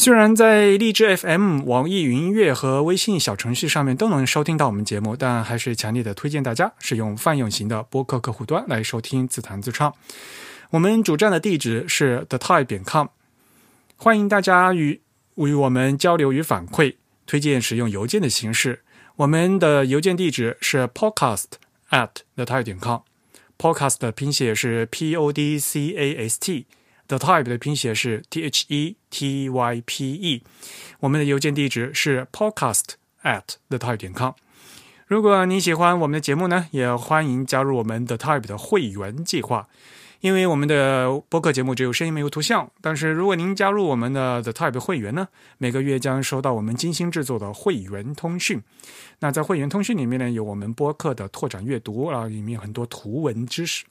虽然在荔枝 FM、网易云音乐和微信小程序上面都能收听到我们节目，但还是强烈的推荐大家使用泛用型的播客客户端来收听自弹自唱。我们主站的地址是 thetype 点 com，欢迎大家与与我们交流与反馈，推荐使用邮件的形式。我们的邮件地址是 podcast at thetype 点 com，podcast 的拼写是 p o d c a s t。The Type 的拼写是 T H E T Y P E，我们的邮件地址是 podcast at the type 点 com。如果你喜欢我们的节目呢，也欢迎加入我们的 Type 的会员计划。因为我们的播客节目只有声音没有图像，但是如果您加入我们的 The Type 会员呢，每个月将收到我们精心制作的会员通讯。那在会员通讯里面呢，有我们播客的拓展阅读啊，里面有很多图文知识。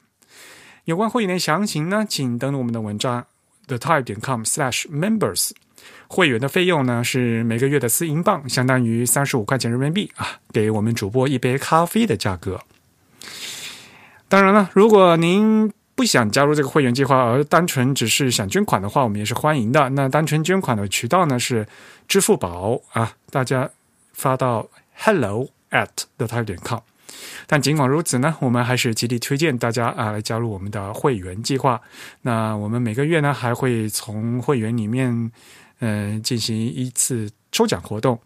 有关会员的详情呢，请登录我们的文章 thetype 点 com/slash/members。会员的费用呢是每个月的四英镑，相当于三十五块钱人民币啊，给我们主播一杯咖啡的价格。当然了，如果您不想加入这个会员计划，而单纯只是想捐款的话，我们也是欢迎的。那单纯捐款的渠道呢是支付宝啊，大家发到 hello at thetype 点 com。但尽管如此呢，我们还是极力推荐大家啊来加入我们的会员计划。那我们每个月呢还会从会员里面，嗯，进行一次抽奖活动。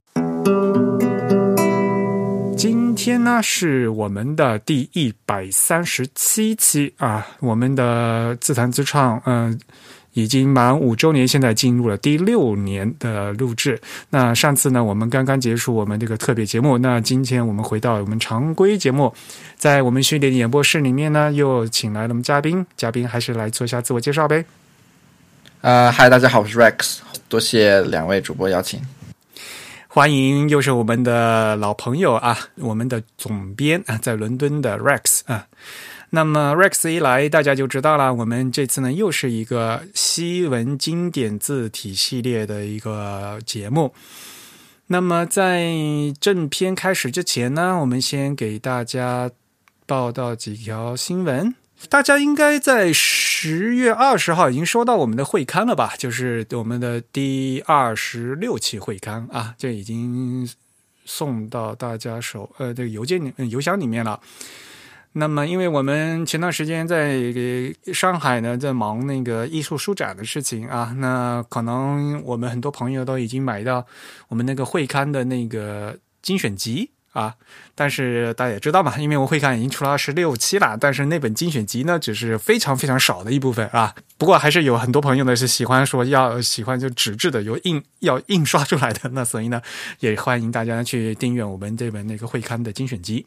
今天呢是我们的第一百三十七期啊，我们的自弹自唱，嗯。已经满五周年，现在进入了第六年的录制。那上次呢，我们刚刚结束我们这个特别节目。那今天我们回到我们常规节目，在我们训练演播室里面呢，又请来了我们嘉宾。嘉宾还是来做一下自我介绍呗。呃，嗨，大家好，我是 Rex，多谢两位主播邀请。欢迎，又是我们的老朋友啊，我们的总编啊，在伦敦的 Rex 啊。那么 Rex 一来，大家就知道了。我们这次呢，又是一个西文经典字体系列的一个节目。那么在正片开始之前呢，我们先给大家报道几条新闻。大家应该在十月二十号已经收到我们的会刊了吧？就是我们的第二十六期会刊啊，这已经送到大家手呃这个邮件里邮箱里面了。那么，因为我们前段时间在上海呢，在忙那个艺术书展的事情啊，那可能我们很多朋友都已经买到我们那个会刊的那个精选集啊。但是大家也知道嘛，因为我会刊已经出了二十六期了，但是那本精选集呢，只是非常非常少的一部分啊。不过还是有很多朋友呢是喜欢说要喜欢就纸质的，有印要印刷出来的。那所以呢，也欢迎大家去订阅我们这本那个会刊的精选集。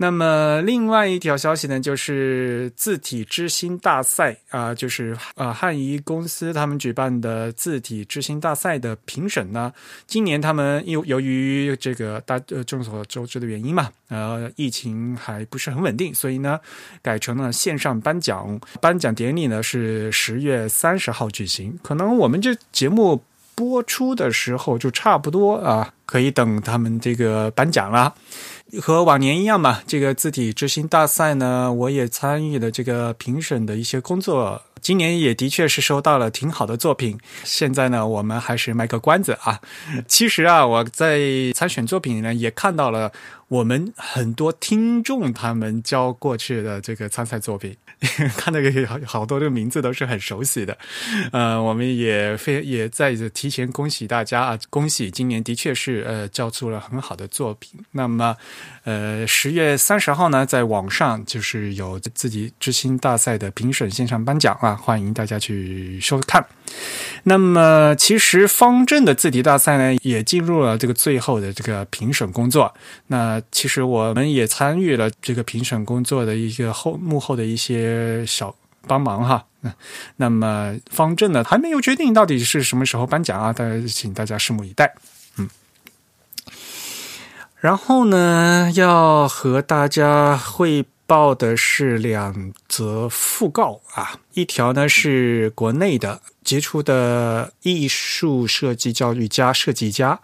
那么，另外一条消息呢，就是字体之星大赛啊，就是呃汉仪公司他们举办的字体之星大赛的评审呢，今年他们由由于这个大呃众所周知的原因嘛，呃疫情还不是很稳定，所以呢改成了线上颁奖，颁奖典礼呢是十月三十号举行，可能我们这节目播出的时候就差不多啊，可以等他们这个颁奖了。和往年一样嘛，这个字体之星大赛呢，我也参与了这个评审的一些工作。今年也的确是收到了挺好的作品。现在呢，我们还是卖个关子啊。其实啊，我在参选作品里呢，也看到了我们很多听众他们交过去的这个参赛作品。看那个好好多这个名字都是很熟悉的，呃，我们也非也在提前恭喜大家啊，恭喜今年的确是呃交出了很好的作品。那么，呃，十月三十号呢，在网上就是有自己知心大赛的评审线上颁奖啊，欢迎大家去收看。那么，其实方正的字体大赛呢，也进入了这个最后的这个评审工作。那其实我们也参与了这个评审工作的一个后幕后的一些。小帮忙哈。那么方正呢，还没有决定到底是什么时候颁奖啊？大家请大家拭目以待。嗯，然后呢，要和大家汇报的是两则讣告啊，一条呢是国内的杰出的艺术设计教育家、设计家，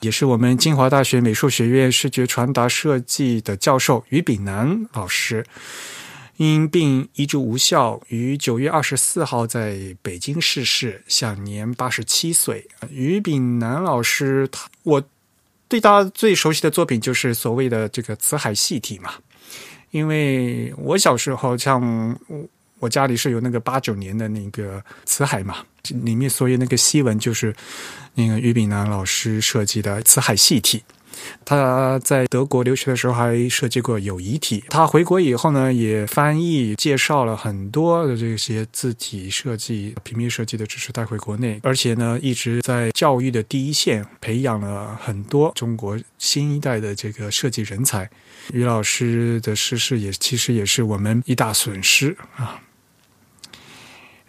也是我们清华大学美术学院视觉传达设计的教授于炳南老师，因病医治无效，于九月二十四号在北京逝世，享年八十七岁。于炳南老师，他我。对大家最熟悉的作品就是所谓的这个辞海戏体嘛，因为我小时候像我家里是有那个八九年的那个辞海嘛，里面所有那个西文就是那个俞炳南老师设计的辞海戏体。他在德国留学的时候还设计过友谊体。他回国以后呢，也翻译介绍了很多的这些字体设计、平面设计的知识带回国内，而且呢，一直在教育的第一线培养了很多中国新一代的这个设计人才。于老师的逝世也其实也是我们一大损失啊。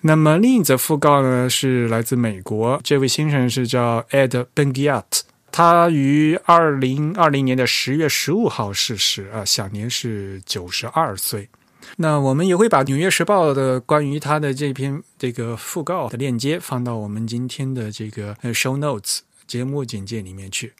那么另一则讣告呢，是来自美国，这位先生是叫 Ed Bengiat。他于二零二零年的十月十五号逝世，啊，享年是九十二岁。那我们也会把《纽约时报》的关于他的这篇这个讣告的链接放到我们今天的这个 show notes 节目简介里面去。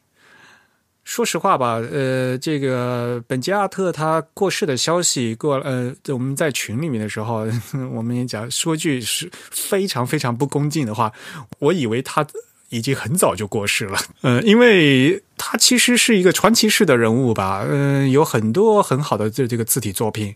说实话吧，呃，这个本杰阿特他过世的消息过，呃，我们在群里面的时候，我们也讲说句是非常非常不恭敬的话，我以为他。已经很早就过世了，呃，因为他其实是一个传奇式的人物吧，嗯，有很多很好的这这个字体作品，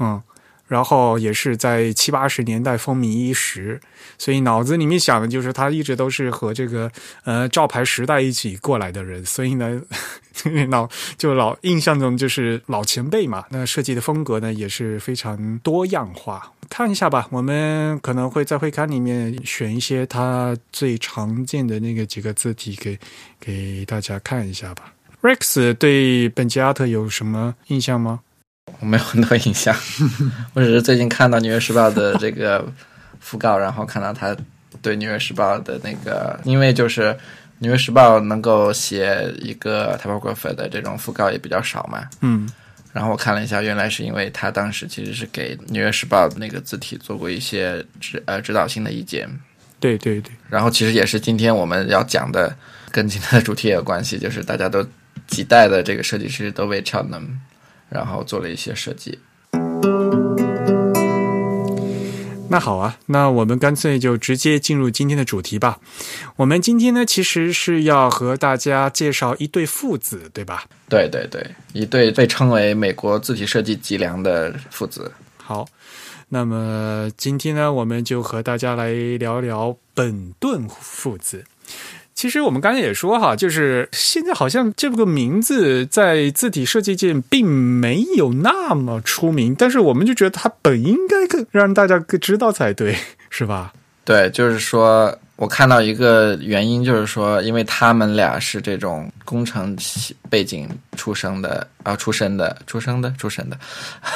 嗯。然后也是在七八十年代风靡一时，所以脑子里面想的就是他一直都是和这个呃照牌时代一起过来的人，所以呢，脑就老印象中就是老前辈嘛。那设计的风格呢也是非常多样化。看一下吧，我们可能会在会刊里面选一些他最常见的那个几个字体给给大家看一下吧。Rex 对本杰阿特有什么印象吗？我没有很多印象，我只是最近看到《纽约时报》的这个讣告，然后看到他对《纽约时报》的那个，因为就是《纽约时报》能够写一个 typographer 的这种讣告也比较少嘛，嗯，然后我看了一下，原来是因为他当时其实是给《纽约时报》那个字体做过一些指呃指导性的意见，对对对，然后其实也是今天我们要讲的，跟今天的主题也有关系，就是大家都几代的这个设计师都被 Cheltenham。然后做了一些设计。那好啊，那我们干脆就直接进入今天的主题吧。我们今天呢，其实是要和大家介绍一对父子，对吧？对对对，一对被称为美国字体设计脊梁的父子。好，那么今天呢，我们就和大家来聊聊本顿父子。其实我们刚才也说哈，就是现在好像这个名字在字体设计界并没有那么出名，但是我们就觉得它本应该更让大家更知道才对，是吧？对，就是说。我看到一个原因，就是说，因为他们俩是这种工程背景出生的啊，出身的，出生的，出身的，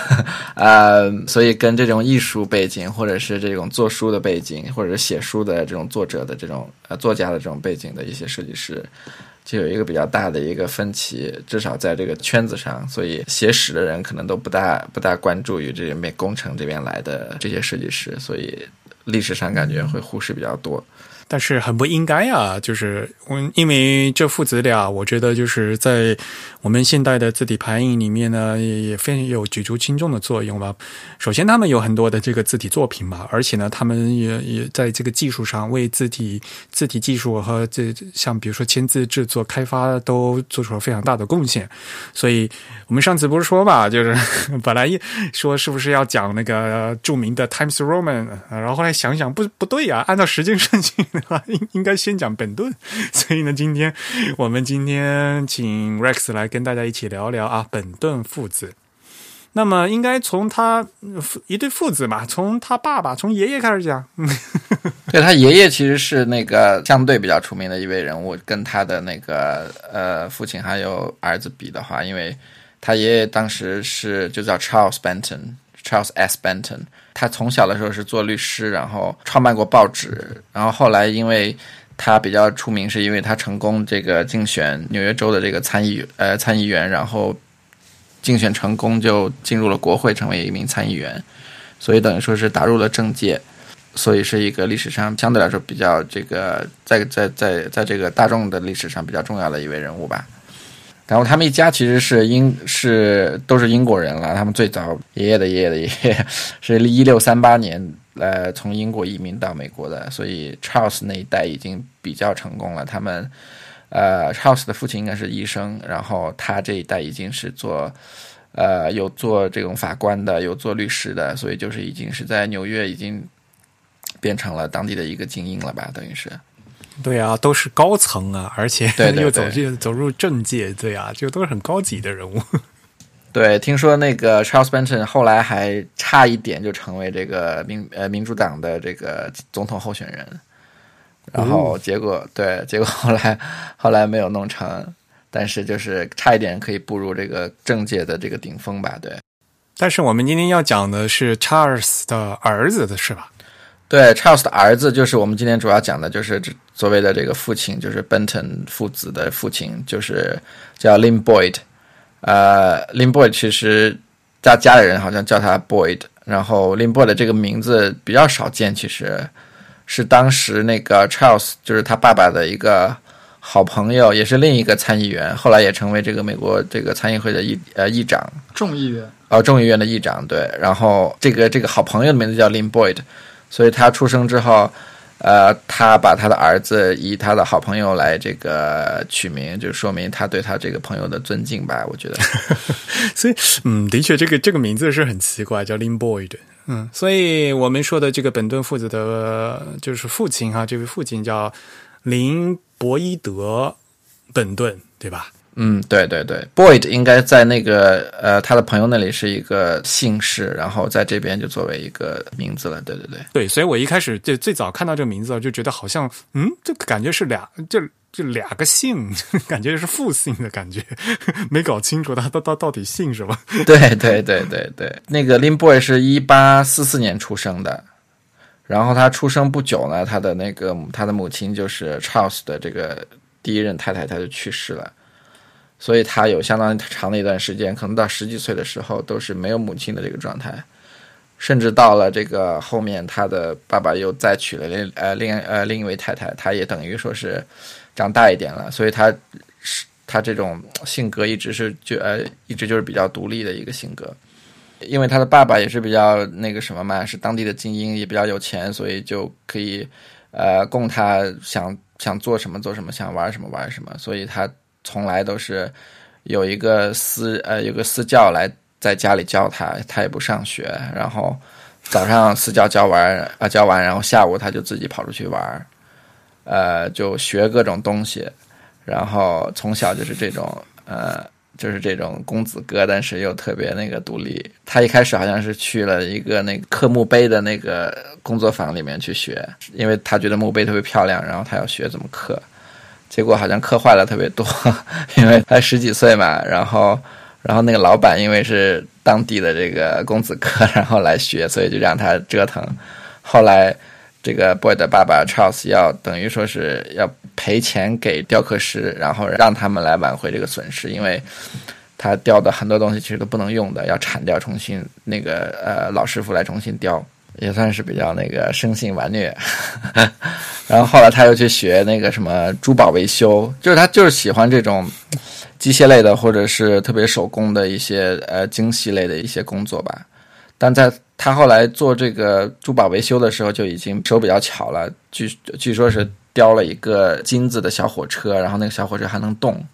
呃，所以跟这种艺术背景，或者是这种做书的背景，或者是写书的这种作者的这种呃作家的这种背景的一些设计师，就有一个比较大的一个分歧，至少在这个圈子上，所以写史的人可能都不大不大关注于这些美工程这边来的这些设计师，所以历史上感觉会忽视比较多。但是很不应该啊！就是我因为这父子俩，我觉得就是在我们现代的字体排印里面呢，也非常有举足轻重的作用吧。首先，他们有很多的这个字体作品嘛，而且呢，他们也也在这个技术上为字体字体技术和这像比如说签字制作开发都做出了非常大的贡献。所以我们上次不是说嘛，就是本来说是不是要讲那个著名的 Times Roman，然后后来想想不不对呀，按照时间顺序。应 应该先讲本顿，所以呢，今天我们今天请 Rex 来跟大家一起聊聊啊，本顿父子。那么应该从他一对父子嘛，从他爸爸，从爷爷开始讲。对他爷爷其实是那个相对比较出名的一位人物，跟他的那个呃父亲还有儿子比的话，因为他爷爷当时是就叫 Charles Benton，Charles S Benton。他从小的时候是做律师，然后创办过报纸，然后后来因为他比较出名是因为他成功这个竞选纽约州的这个参议呃参议员，然后竞选成功就进入了国会，成为一名参议员，所以等于说是打入了政界，所以是一个历史上相对来说比较这个在在在在这个大众的历史上比较重要的一位人物吧。然后他们一家其实是英是都是英国人了，他们最早爷爷的爷爷的爷爷 是一六三八年呃从英国移民到美国的，所以 Charles 那一代已经比较成功了。他们呃 Charles 的父亲应该是医生，然后他这一代已经是做呃有做这种法官的，有做律师的，所以就是已经是在纽约已经变成了当地的一个精英了吧，等于是。对啊，都是高层啊，而且 又走进走入政界，对啊，就都是很高级的人物。对，听说那个 Charles Benton 后来还差一点就成为这个民呃民主党的这个总统候选人，然后结果、对，结果后来后来没有弄成，但是就是差一点可以步入这个政界的这个顶峰吧？对，但是我们今天要讲的是 Charles 的儿子的是吧？对，Charles 的儿子就是我们今天主要讲的，就是这所谓的这个父亲，就是 Benton 父子的父亲，就是叫 Lin Boyd。呃，Lin Boyd 其实家家里人好像叫他 Boyd，然后 Lin Boyd 这个名字比较少见，其实是当时那个 Charles 就是他爸爸的一个好朋友，也是另一个参议员，后来也成为这个美国这个参议会的议呃议长。众议员哦，众议院的议长对，然后这个这个好朋友的名字叫 Lin Boyd，所以他出生之后，呃，他把他的儿子以他的好朋友来这个取名，就说明他对他这个朋友的尊敬吧，我觉得。所以，嗯，的确，这个这个名字是很奇怪，叫 Lin Boyd。嗯，所以我们说的这个本顿父子的，就是父亲哈，这位父亲叫林伯伊德本顿，对吧？嗯，对对对，Boyd 应该在那个呃他的朋友那里是一个姓氏，然后在这边就作为一个名字了。对对对，对，所以我一开始就最早看到这个名字，就觉得好像，嗯，这感觉是俩，就就俩个姓，感觉是复姓的感觉，没搞清楚他他他到底姓什么。对对对对对，那个 Lin Boy 是一八四四年出生的，然后他出生不久呢，他的那个他的母亲就是 Charles 的这个第一任太太，她就去世了。所以他有相当长的一段时间，可能到十几岁的时候都是没有母亲的这个状态，甚至到了这个后面，他的爸爸又再娶了另呃另呃另一位太太，他也等于说是长大一点了，所以他是他这种性格一直是就呃一直就是比较独立的一个性格，因为他的爸爸也是比较那个什么嘛，是当地的精英，也比较有钱，所以就可以呃供他想想做什么做什么，想玩什么玩什么，所以他。从来都是有一个私呃有个私教来在家里教他，他也不上学，然后早上私教教完啊教完，然后下午他就自己跑出去玩，呃就学各种东西，然后从小就是这种呃就是这种公子哥，但是又特别那个独立。他一开始好像是去了一个那个刻墓碑的那个工作坊里面去学，因为他觉得墓碑特别漂亮，然后他要学怎么刻。结果好像刻坏了特别多，因为才十几岁嘛，然后，然后那个老板因为是当地的这个公子哥，然后来学，所以就让他折腾。后来，这个 boy 的爸爸 Charles 要等于说是要赔钱给雕刻师，然后让他们来挽回这个损失，因为他雕的很多东西其实都不能用的，要铲掉，重新那个呃老师傅来重新雕。也算是比较那个生性顽劣，然后后来他又去学那个什么珠宝维修，就是他就是喜欢这种机械类的或者是特别手工的一些呃精细类的一些工作吧。但在他后来做这个珠宝维修的时候，就已经手比较巧了。据据说是雕了一个金子的小火车，然后那个小火车还能动，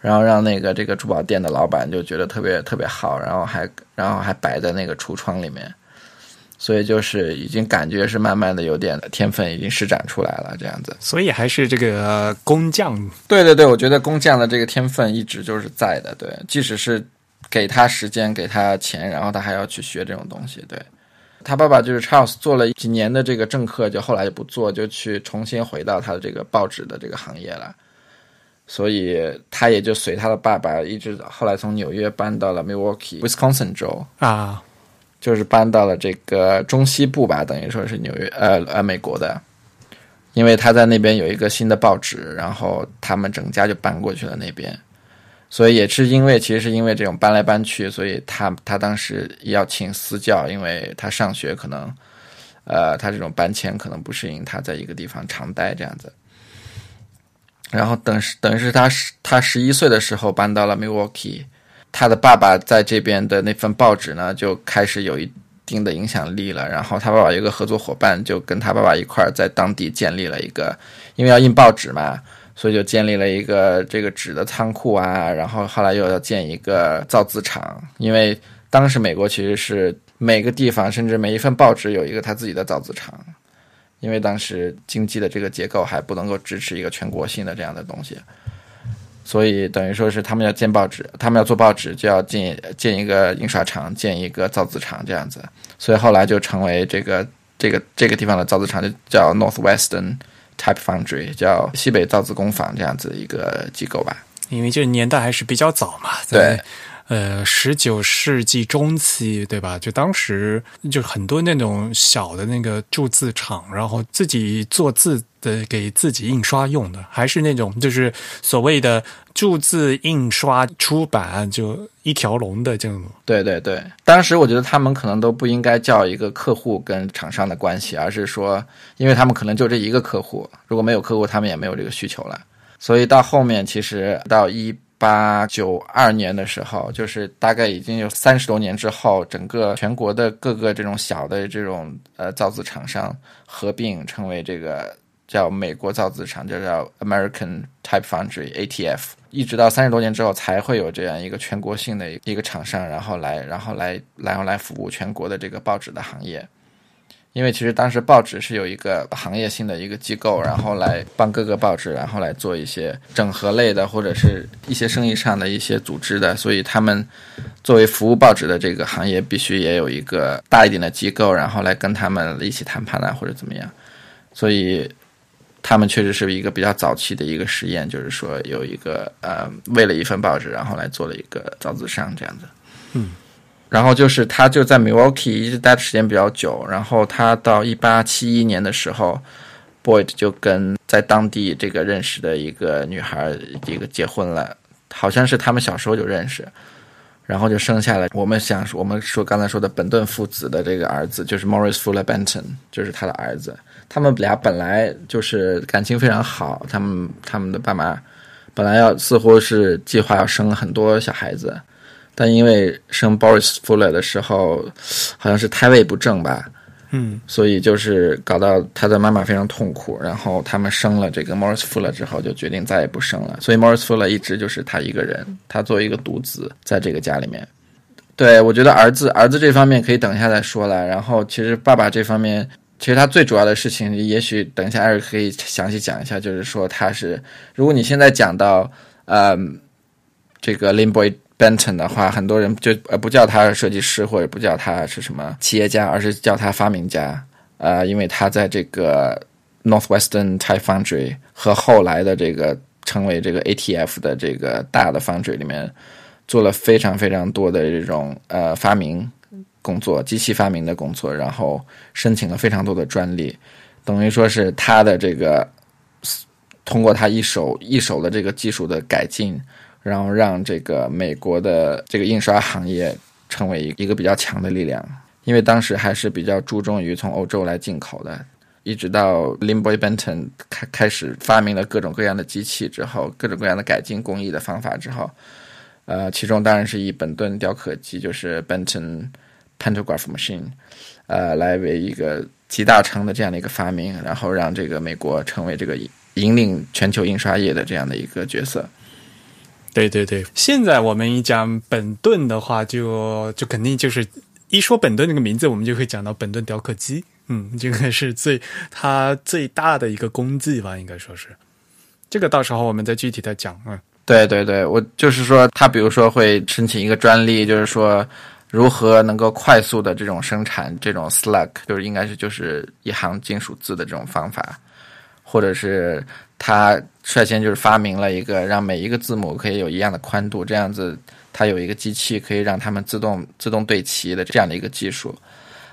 然后让那个这个珠宝店的老板就觉得特别特别好，然后还然后还摆在那个橱窗里面。所以就是已经感觉是慢慢的有点天分已经施展出来了，这样子。所以还是这个工匠。对对对，我觉得工匠的这个天分一直就是在的。对，即使是给他时间、给他钱，然后他还要去学这种东西。对，他爸爸就是 Charles 做了几年的这个政客，就后来就不做，就去重新回到他的这个报纸的这个行业了。所以他也就随他的爸爸一直后来从纽约搬到了 Milwaukee Wisconsin 州啊。就是搬到了这个中西部吧，等于说是纽约，呃呃，美国的。因为他在那边有一个新的报纸，然后他们整家就搬过去了那边。所以也是因为，其实是因为这种搬来搬去，所以他他当时要请私教，因为他上学可能，呃，他这种搬迁可能不适应他在一个地方常待这样子。然后等等于是他十他十一岁的时候搬到了 Milwaukee，他的爸爸在这边的那份报纸呢就开始有一定的影响力了。然后他爸爸有一个合作伙伴，就跟他爸爸一块儿在当地建立了一个，因为要印报纸嘛。所以就建立了一个这个纸的仓库啊，然后后来又要建一个造字厂，因为当时美国其实是每个地方甚至每一份报纸有一个他自己的造字厂，因为当时经济的这个结构还不能够支持一个全国性的这样的东西，所以等于说是他们要建报纸，他们要做报纸就要建建一个印刷厂，建一个造纸厂这样子，所以后来就成为这个这个这个地方的造纸厂就叫 Northwestern。Type Foundry 叫西北造纸工坊这样子一个机构吧，因为这个年代还是比较早嘛，对，呃，十九世纪中期，对吧？就当时就很多那种小的那个铸字厂，然后自己做字的，给自己印刷用的，还是那种就是所谓的铸字、印刷、出版，就一条龙的这种。对对对，当时我觉得他们可能都不应该叫一个客户跟厂商的关系，而是说，因为他们可能就这一个客户，如果没有客户，他们也没有这个需求了。所以到后面，其实到一。八九二年的时候，就是大概已经有三十多年之后，整个全国的各个这种小的这种呃造字厂商合并成为这个叫美国造字厂，就叫 American Type Foundry ATF。一直到三十多年之后，才会有这样一个全国性的一个厂商，然后来然后来然后来服务全国的这个报纸的行业。因为其实当时报纸是有一个行业性的一个机构，然后来帮各个报纸，然后来做一些整合类的或者是一些生意上的一些组织的，所以他们作为服务报纸的这个行业，必须也有一个大一点的机构，然后来跟他们一起谈判啊，或者怎么样。所以他们确实是一个比较早期的一个实验，就是说有一个呃，为了一份报纸，然后来做了一个造字商这样子。嗯。然后就是他就在 Milwaukee 一直待的时间比较久，然后他到一八七一年的时候，Boyd 就跟在当地这个认识的一个女孩一个结婚了，好像是他们小时候就认识，然后就生下了我们想我们说刚才说的本顿父子的这个儿子，就是 Morris Fuller Benton，就是他的儿子。他们俩本来就是感情非常好，他们他们的爸妈本来要似乎是计划要生很多小孩子。但因为生 Boris Fuller 的时候，好像是胎位不正吧，嗯，所以就是搞到他的妈妈非常痛苦。然后他们生了这个 Morris Fuller 之后，就决定再也不生了。所以 Morris Fuller 一直就是他一个人，他作为一个独子在这个家里面。对我觉得儿子儿子这方面可以等一下再说了。然后其实爸爸这方面，其实他最主要的事情，也许等一下艾瑞可以详细讲一下，就是说他是，如果你现在讲到呃这个 Lin Boy。Benton 的话，很多人就呃不叫他设计师，或者不叫他是什么企业家，而是叫他发明家。呃，因为他在这个 Northwestern Type Foundry 和后来的这个成为这个 ATF 的这个大的 foundry 里面，做了非常非常多的这种呃发明工作，机器发明的工作，然后申请了非常多的专利，等于说是他的这个通过他一手一手的这个技术的改进。然后让这个美国的这个印刷行业成为一一个比较强的力量，因为当时还是比较注重于从欧洲来进口的。一直到 Limboy Benton 开开始发明了各种各样的机器之后，各种各样的改进工艺的方法之后，呃，其中当然是以本顿雕刻机，就是 Benton Pantograph Machine，呃，来为一个集大成的这样的一个发明，然后让这个美国成为这个引领全球印刷业的这样的一个角色。对对对，现在我们一讲本顿的话，就就肯定就是一说本顿这个名字，我们就会讲到本顿雕刻机。嗯，这个是最它最大的一个功绩吧，应该说是。这个到时候我们再具体的讲。嗯，对对对，我就是说，他比如说会申请一个专利，就是说如何能够快速的这种生产这种 slug，就是应该是就是一行金属字的这种方法，或者是。他率先就是发明了一个让每一个字母可以有一样的宽度，这样子，它有一个机器可以让它们自动自动对齐的这样的一个技术。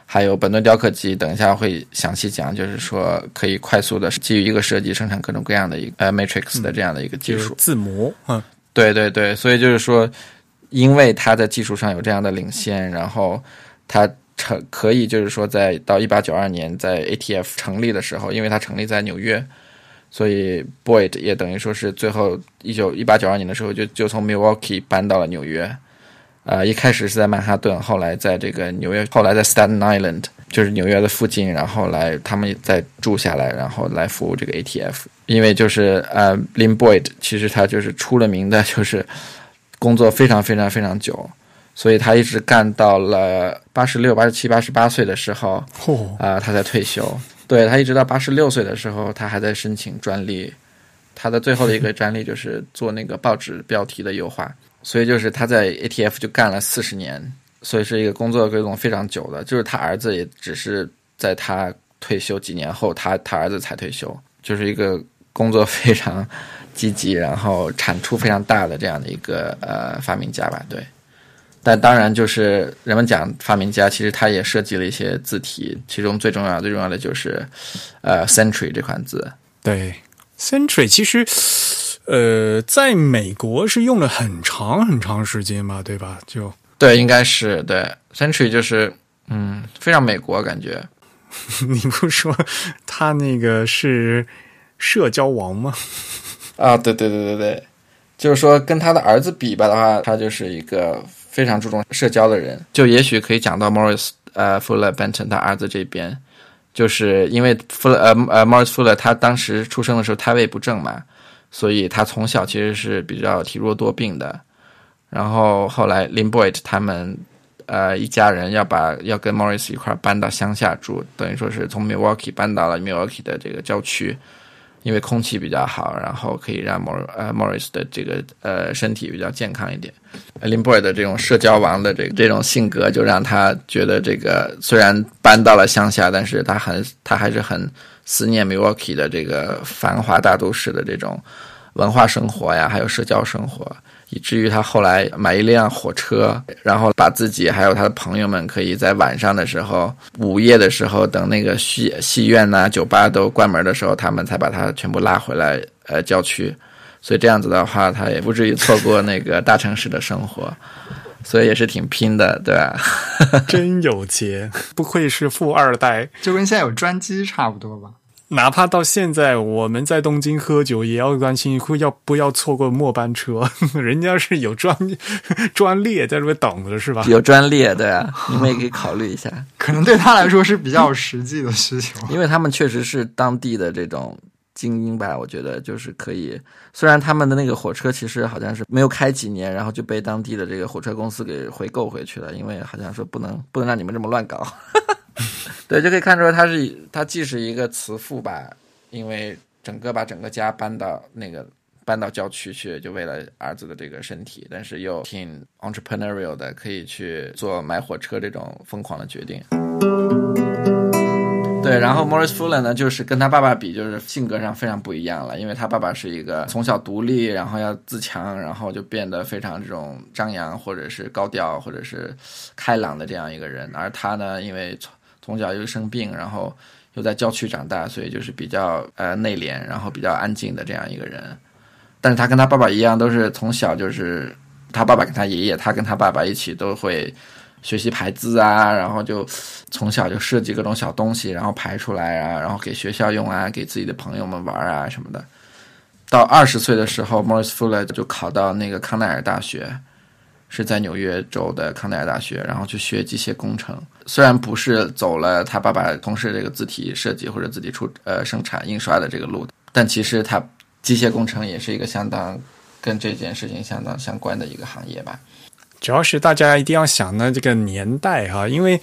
还有本顿雕刻机，等一下会详细讲，就是说可以快速的基于一个设计生产各种各样的一个呃 matrix 的这样的一个技术。字母，嗯，对对对，所以就是说，因为它在技术上有这样的领先，然后它成可以就是说在到一八九二年在 ATF 成立的时候，因为它成立在纽约。所以，Boyd 也等于说是最后一九一八九二年的时候，就就从 Milwaukee 搬到了纽约。呃，一开始是在曼哈顿，后来在这个纽约，后来在 Staten Island，就是纽约的附近，然后来他们再住下来，然后来服务这个 ATF。因为就是呃，Lin Boyd 其实他就是出了名的，就是工作非常非常非常久，所以他一直干到了八十六、八十七、八十八岁的时候，啊，他才退休。对他一直到八十六岁的时候，他还在申请专利。他的最后的一个专利就是做那个报纸标题的优化。所以就是他在 ATF 就干了四十年，所以是一个工作规模非常久的。就是他儿子也只是在他退休几年后，他他儿子才退休，就是一个工作非常积极，然后产出非常大的这样的一个呃发明家吧。对。但当然，就是人们讲发明家，其实他也设计了一些字体，其中最重要、最重要的就是，呃，Century 这款字。对，Century 其实，呃，在美国是用了很长很长时间吧，对吧？就对，应该是对，Century 就是，嗯，非常美国感觉。你不说他那个是社交王吗？啊，对对对对对，就是说跟他的儿子比吧的话，他就是一个。非常注重社交的人，就也许可以讲到 Morris 呃 Fuller Benton 他儿子这边，就是因为 Fuller 呃呃 Morris Fuller 他当时出生的时候胎位不正嘛，所以他从小其实是比较体弱多病的。然后后来 Lin Boyd 他们呃一家人要把要跟 Morris 一块搬到乡下住，等于说是从 Milwaukee 搬到了 Milwaukee 的这个郊区。因为空气比较好，然后可以让莫呃 Morris 的这个呃身体比较健康一点。Lin Boy 的这种社交王的这这种性格，就让他觉得这个虽然搬到了乡下，但是他很他还是很思念 Milwaukee 的这个繁华大都市的这种文化生活呀，还有社交生活。以至于他后来买一辆火车，然后把自己还有他的朋友们，可以在晚上的时候、午夜的时候，等那个戏戏院呐、酒吧都关门的时候，他们才把他全部拉回来呃郊区。所以这样子的话，他也不至于错过那个大城市的生活。所以也是挺拼的，对吧？真有钱，不愧是富二代，就跟现在有专机差不多吧。哪怕到现在，我们在东京喝酒，也要关心会要不要错过末班车。人家是有专 专列在这边等着，是吧？有专列，对啊，你们也可以考虑一下。可能对他来说是比较实际的需求，因为他们确实是当地的这种精英吧。我觉得就是可以，虽然他们的那个火车其实好像是没有开几年，然后就被当地的这个火车公司给回购回去了，因为好像说不能不能让你们这么乱搞。对，就可以看出来，他是他既是一个慈父吧，因为整个把整个家搬到那个搬到郊区去，就为了儿子的这个身体，但是又挺 entrepreneurial 的，可以去做买火车这种疯狂的决定。对，然后 Morris Fuller 呢，就是跟他爸爸比，就是性格上非常不一样了，因为他爸爸是一个从小独立，然后要自强，然后就变得非常这种张扬，或者是高调，或者是开朗的这样一个人，而他呢，因为从从小又生病，然后又在郊区长大，所以就是比较呃内敛，然后比较安静的这样一个人。但是他跟他爸爸一样，都是从小就是他爸爸跟他爷爷，他跟他爸爸一起都会学习排字啊，然后就从小就设计各种小东西，然后排出来啊，然后给学校用啊，给自己的朋友们玩啊什么的。到二十岁的时候，Morris Fuller 就考到那个康奈尔大学。是在纽约州的康奈尔大学，然后去学机械工程。虽然不是走了他爸爸从事这个字体设计或者字体出呃生产印刷的这个路，但其实他机械工程也是一个相当跟这件事情相当相关的一个行业吧。主要是大家一定要想呢这个年代哈，因为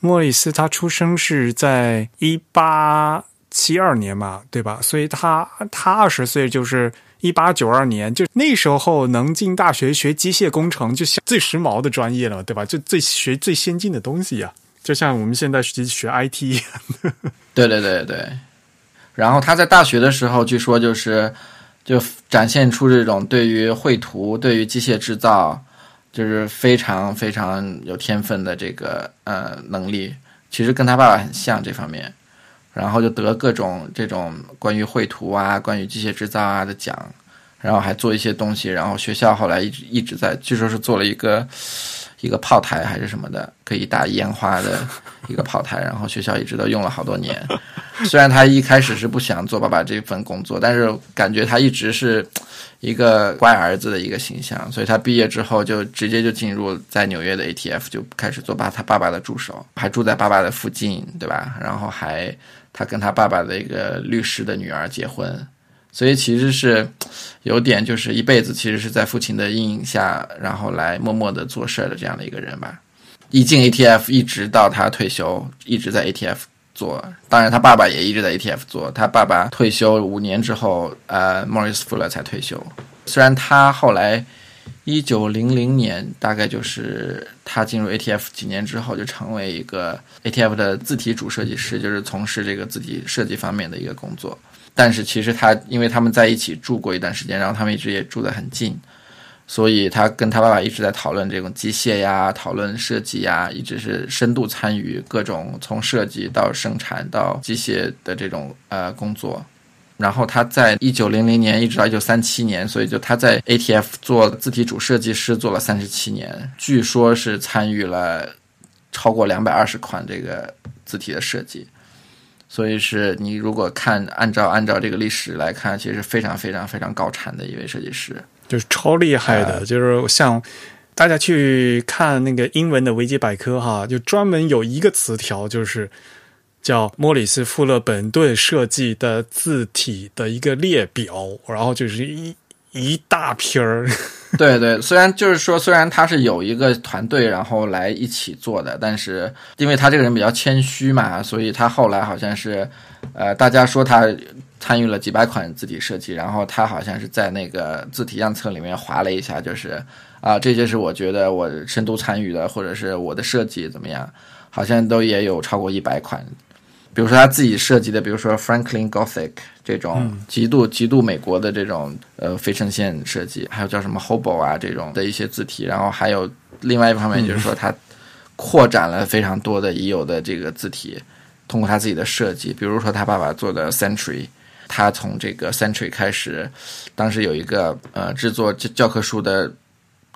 莫里斯他出生是在一八七二年嘛，对吧？所以他他二十岁就是。一八九二年，就那时候能进大学学机械工程，就像最时髦的专业了，对吧？就最学最先进的东西呀，就像我们现在学学 IT 一样。对 对对对。然后他在大学的时候，据说就是就展现出这种对于绘图、对于机械制造，就是非常非常有天分的这个呃能力。其实跟他爸爸很像这方面，然后就得各种这种关于绘图啊、关于机械制造啊的奖，然后还做一些东西，然后学校后来一直一直在，据说是做了一个 一个炮台还是什么的，可以打烟花的一个炮台，然后学校一直都用了好多年。虽然他一开始是不想做爸爸这份工作，但是感觉他一直是一个乖儿子的一个形象，所以他毕业之后就直接就进入在纽约的 ATF，就开始做爸他爸爸的助手，还住在爸爸的附近，对吧？然后还他跟他爸爸的一个律师的女儿结婚，所以其实是有点就是一辈子其实是在父亲的阴影下，然后来默默的做事儿的这样的一个人吧。一进 ATF 一直到他退休，一直在 ATF。做，当然他爸爸也一直在 ATF 做。他爸爸退休五年之后，呃，Morris Fuller 才退休。虽然他后来一九零零年，大概就是他进入 ATF 几年之后，就成为一个 ATF 的字体主设计师，就是从事这个字体设计方面的一个工作。但是其实他，因为他们在一起住过一段时间，然后他们一直也住得很近。所以他跟他爸爸一直在讨论这种机械呀，讨论设计呀，一直是深度参与各种从设计到生产到机械的这种呃工作。然后他在一九零零年一直到一九三七年，所以就他在 ATF 做字体主设计师做了三十七年，据说是参与了超过两百二十款这个字体的设计。所以是你如果看按照按照这个历史来看，其实非常非常非常高产的一位设计师。就是超厉害的，就是像大家去看那个英文的维基百科哈，就专门有一个词条，就是叫莫里斯·富勒本顿设计的字体的一个列表，然后就是一一大篇儿。对对，虽然就是说，虽然他是有一个团队，然后来一起做的，但是因为他这个人比较谦虚嘛，所以他后来好像是，呃，大家说他。参与了几百款字体设计，然后他好像是在那个字体样册里面划了一下，就是啊，这些是我觉得我深度参与的，或者是我的设计怎么样，好像都也有超过一百款。比如说他自己设计的，比如说 Franklin Gothic 这种极度极度美国的这种呃非衬线设计，还有叫什么 Hobo 啊这种的一些字体，然后还有另外一方面就是说他扩展了非常多的已有的这个字体，通过他自己的设计，比如说他爸爸做的 Century。他从这个 Century 开始，当时有一个呃制作教教科书的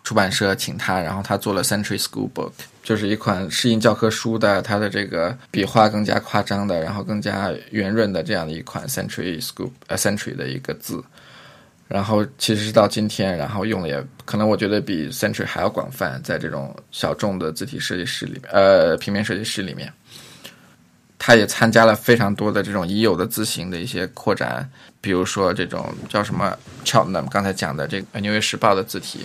出版社请他，然后他做了 Century School Book，就是一款适应教科书的，它的这个笔画更加夸张的，然后更加圆润的这样的一款 Century School 呃 Century 的一个字，然后其实是到今天，然后用的也可能我觉得比 Century 还要广泛，在这种小众的字体设计师里面，呃平面设计师里面。他也参加了非常多的这种已有的字形的一些扩展，比如说这种叫什么 Cheltnam 刚才讲的这个《纽约时报》的字体，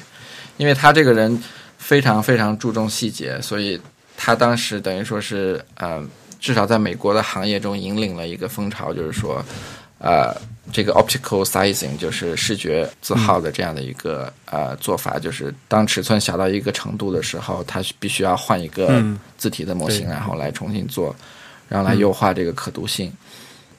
因为他这个人非常非常注重细节，所以他当时等于说是呃，至少在美国的行业中引领了一个风潮，就是说呃，这个 optical sizing 就是视觉字号的这样的一个呃做法，就是当尺寸小到一个程度的时候，他必须要换一个字体的模型，然后来重新做。然后来优化这个可读性，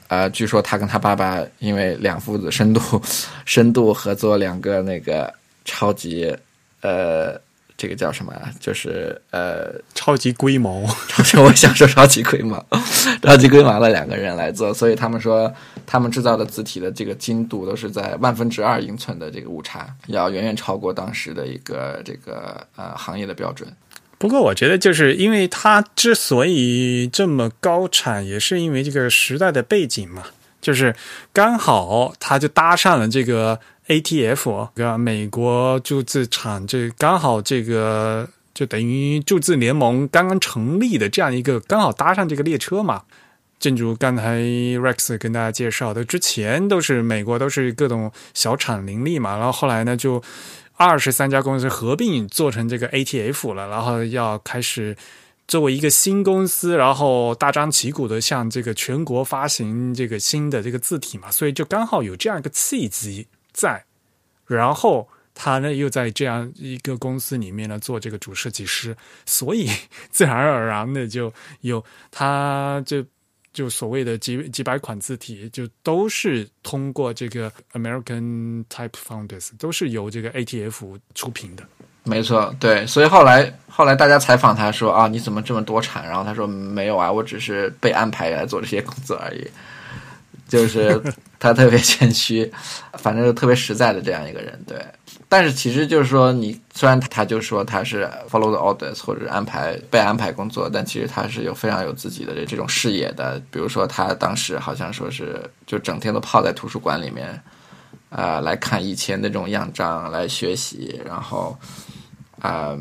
呃，据说他跟他爸爸因为两父子深度深度合作，两个那个超级呃，这个叫什么啊？就是呃，超级龟毛，我想说超级龟毛，超级龟毛的两个人来做，所以他们说他们制造的字体的这个精度都是在万分之二英寸的这个误差，要远远超过当时的一个这个呃行业的标准。不过，我觉得就是因为它之所以这么高产，也是因为这个时代的背景嘛。就是刚好它就搭上了这个 ATF，对吧？美国铸字厂，这刚好这个就等于铸字联盟刚刚成立的这样一个，刚好搭上这个列车嘛。正如刚才 Rex 跟大家介绍的，之前都是美国都是各种小厂林立嘛，然后后来呢就。二十三家公司合并做成这个 ATF 了，然后要开始作为一个新公司，然后大张旗鼓的向这个全国发行这个新的这个字体嘛，所以就刚好有这样一个契机在，然后他呢又在这样一个公司里面呢做这个主设计师，所以自然而然的就有他就。就所谓的几几百款字体，就都是通过这个 American Type Founders，都是由这个 ATF 出品的。没错，对，所以后来后来大家采访他说啊，你怎么这么多产？然后他说没有啊，我只是被安排来做这些工作而已。就是 他特别谦虚，反正就特别实在的这样一个人，对。但是其实就是说，你虽然他就说他是 follow the orders 或者安排被安排工作，但其实他是有非常有自己的这种视野的。比如说，他当时好像说是就整天都泡在图书馆里面，啊，来看以前那种样章来学习，然后啊。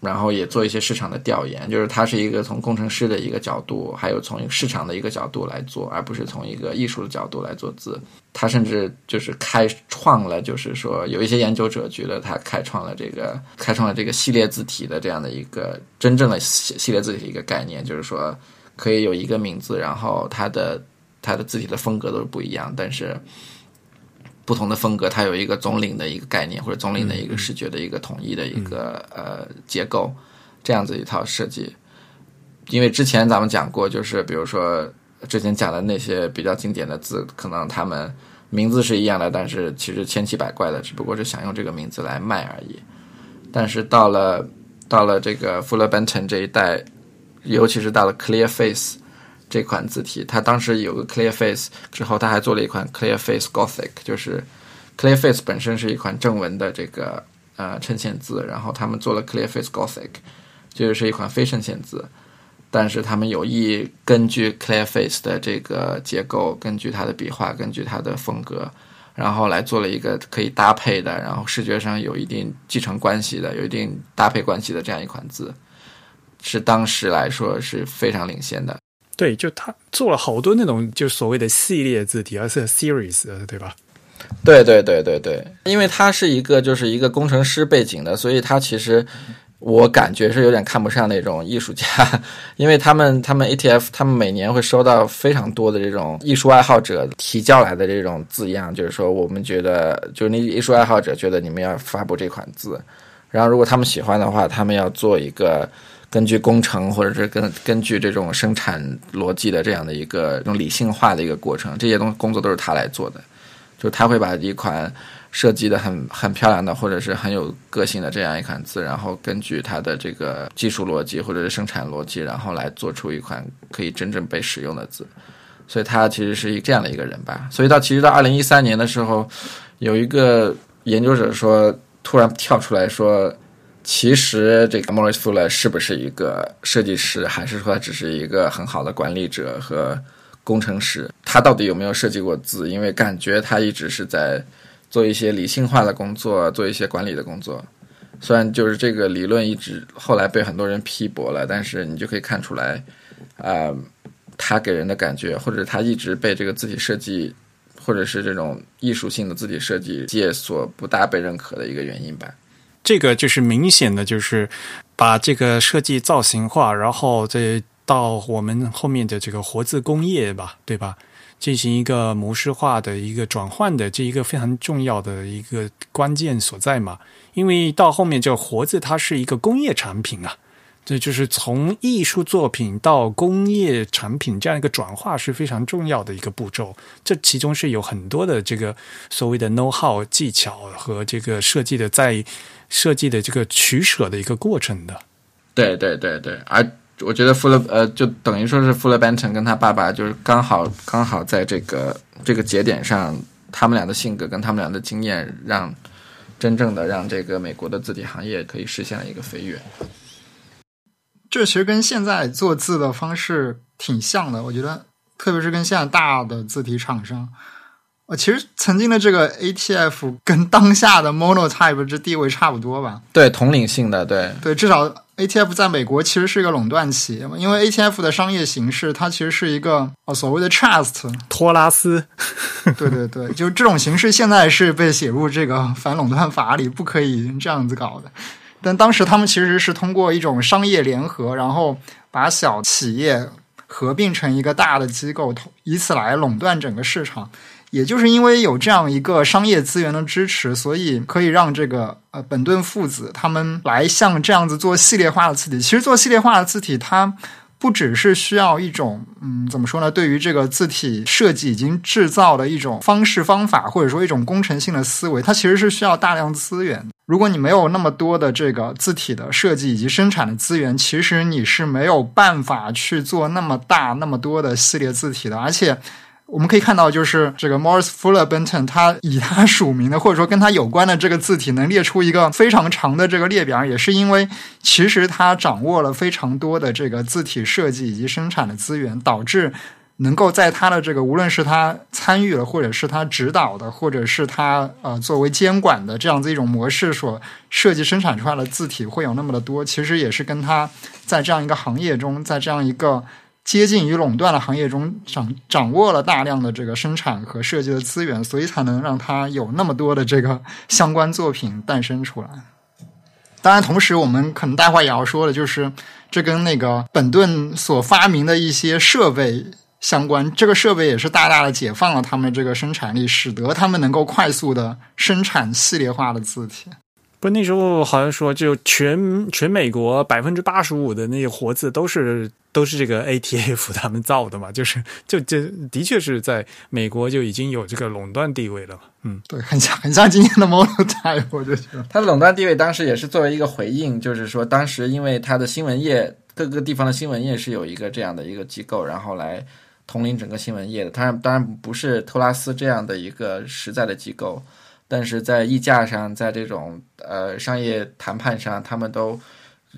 然后也做一些市场的调研，就是他是一个从工程师的一个角度，还有从一个市场的一个角度来做，而不是从一个艺术的角度来做字。他甚至就是开创了，就是说有一些研究者觉得他开创了这个开创了这个系列字体的这样的一个真正的系系列字体的一个概念，就是说可以有一个名字，然后它的它的字体的风格都是不一样，但是。不同的风格，它有一个总领的一个概念，或者总领的一个视觉的一个统一的一个呃结构，这样子一套设计。因为之前咱们讲过，就是比如说之前讲的那些比较经典的字，可能他们名字是一样的，但是其实千奇百怪的，只不过是想用这个名字来卖而已。但是到了到了这个 Fuller Benton 这一代，尤其是到了 Clear Face。这款字体，它当时有个 Clear Face 之后，它还做了一款 Clear Face Gothic，就是 Clear Face 本身是一款正文的这个呃衬线字，然后他们做了 Clear Face Gothic，就是一款非衬线字，但是他们有意根据 Clear Face 的这个结构，根据它的笔画，根据它的风格，然后来做了一个可以搭配的，然后视觉上有一定继承关系的，有一定搭配关系的这样一款字，是当时来说是非常领先的。对，就他做了好多那种就所谓的系列字体，而是 series，对吧？对对对对对，因为他是一个就是一个工程师背景的，所以他其实我感觉是有点看不上那种艺术家，因为他们他们 ATF 他们每年会收到非常多的这种艺术爱好者提交来的这种字样，就是说我们觉得就是那艺术爱好者觉得你们要发布这款字，然后如果他们喜欢的话，他们要做一个。根据工程，或者是根根据这种生产逻辑的这样的一个这种理性化的一个过程，这些东工作都是他来做的。就他会把一款设计的很很漂亮的，或者是很有个性的这样一款字，然后根据它的这个技术逻辑或者是生产逻辑，然后来做出一款可以真正被使用的字。所以他其实是一这样的一个人吧。所以到其实到二零一三年的时候，有一个研究者说，突然跳出来说。其实这个 Morris Fuller 是不是一个设计师，还是说他只是一个很好的管理者和工程师？他到底有没有设计过字？因为感觉他一直是在做一些理性化的工作，做一些管理的工作。虽然就是这个理论一直后来被很多人批驳了，但是你就可以看出来，啊，他给人的感觉，或者他一直被这个字体设计，或者是这种艺术性的字体设计界所不大被认可的一个原因吧。这个就是明显的，就是把这个设计造型化，然后再到我们后面的这个活字工业吧，对吧？进行一个模式化的一个转换的这一个非常重要的一个关键所在嘛。因为到后面这活字它是一个工业产品啊。这就是从艺术作品到工业产品这样一个转化是非常重要的一个步骤，这其中是有很多的这个所谓的 know how 技巧和这个设计的在设计的这个取舍的一个过程的。对对对对，而我觉得富勒呃，就等于说是富勒 Benton 跟他爸爸就是刚好刚好在这个这个节点上，他们俩的性格跟他们俩的经验，让真正的让这个美国的字体行业可以实现了一个飞跃。这其实跟现在做字的方式挺像的，我觉得，特别是跟现在大的字体厂商，呃，其实曾经的这个 ATF 跟当下的 Monotype 这地位差不多吧？对，统领性的，对，对，至少 ATF 在美国其实是一个垄断企业嘛，因为 ATF 的商业形式它其实是一个呃所谓的 Trust 托拉斯，对对对，就这种形式现在是被写入这个反垄断法里，不可以这样子搞的。但当时他们其实是通过一种商业联合，然后把小企业合并成一个大的机构，以此来垄断整个市场。也就是因为有这样一个商业资源的支持，所以可以让这个呃本顿父子他们来像这样子做系列化的字体。其实做系列化的字体，它不只是需要一种嗯怎么说呢？对于这个字体设计已经制造的一种方式方法，或者说一种工程性的思维，它其实是需要大量资源。如果你没有那么多的这个字体的设计以及生产的资源，其实你是没有办法去做那么大那么多的系列字体的。而且我们可以看到，就是这个 Morris Fuller Benton，他以他署名的或者说跟他有关的这个字体，能列出一个非常长的这个列表，也是因为其实他掌握了非常多的这个字体设计以及生产的资源，导致。能够在他的这个，无论是他参与了，或者是他指导的，或者是他呃作为监管的这样子一种模式所设计生产出来的字体会有那么的多，其实也是跟他在这样一个行业中，在这样一个接近于垄断的行业中掌掌握了大量的这个生产和设计的资源，所以才能让它有那么多的这个相关作品诞生出来。当然，同时我们可能待会也要说的，就是这跟那个本顿所发明的一些设备。相关这个设备也是大大的解放了他们这个生产力，使得他们能够快速的生产系列化的字体。不，那时候好像说，就全全美国百分之八十五的那些活字都是都是这个 ATF 他们造的嘛，就是就这的确是在美国就已经有这个垄断地位了嘛。嗯，对，很像很像今天的 Model Type，我就觉得它的垄断地位当时也是作为一个回应，就是说当时因为它的新闻业各个地方的新闻业是有一个这样的一个机构，然后来。统领整个新闻业的，当然当然不是特拉斯这样的一个实在的机构，但是在议价上，在这种呃商业谈判上，他们都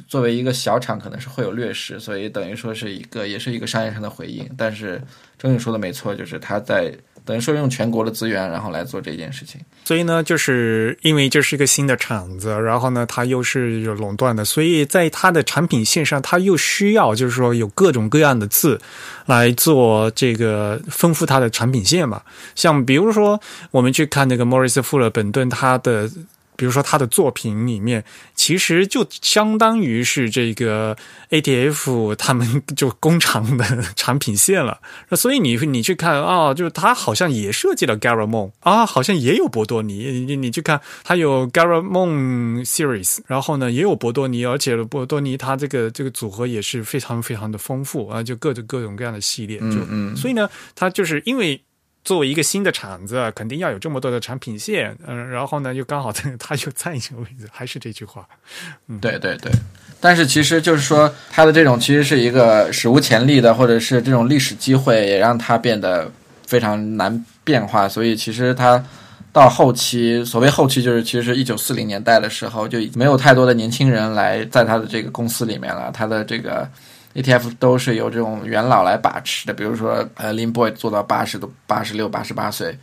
作为一个小厂，可能是会有劣势，所以等于说是一个也是一个商业上的回应。但是郑宇说的没错，就是他在。等于说用全国的资源，然后来做这件事情。所以呢，就是因为这是一个新的厂子，然后呢，它又是有垄断的，所以在它的产品线上，它又需要就是说有各种各样的字来做这个丰富它的产品线嘛。像比如说，我们去看那个莫里斯富勒本顿，他的。比如说他的作品里面，其实就相当于是这个 ATF 他们就工厂的产品线了。所以你你去看啊，就是他好像也设计了 Garamond 啊，好像也有博多尼。你你去看，他有 Garamond Series，然后呢也有博多尼，而且博多尼他这个这个组合也是非常非常的丰富啊，就各种各种各样的系列。就嗯，所以呢，他就是因为。作为一个新的厂子，肯定要有这么多的产品线，嗯，然后呢，又刚好 它又在一个位置，还是这句话，嗯，对对对。但是其实就是说，它的这种其实是一个史无前例的，或者是这种历史机会，也让它变得非常难变化。所以其实它到后期，所谓后期就是其实是一九四零年代的时候，就没有太多的年轻人来在他的这个公司里面了，他的这个。ATF 都是由这种元老来把持的，比如说呃林 boy 做到八十都八十六八十八岁，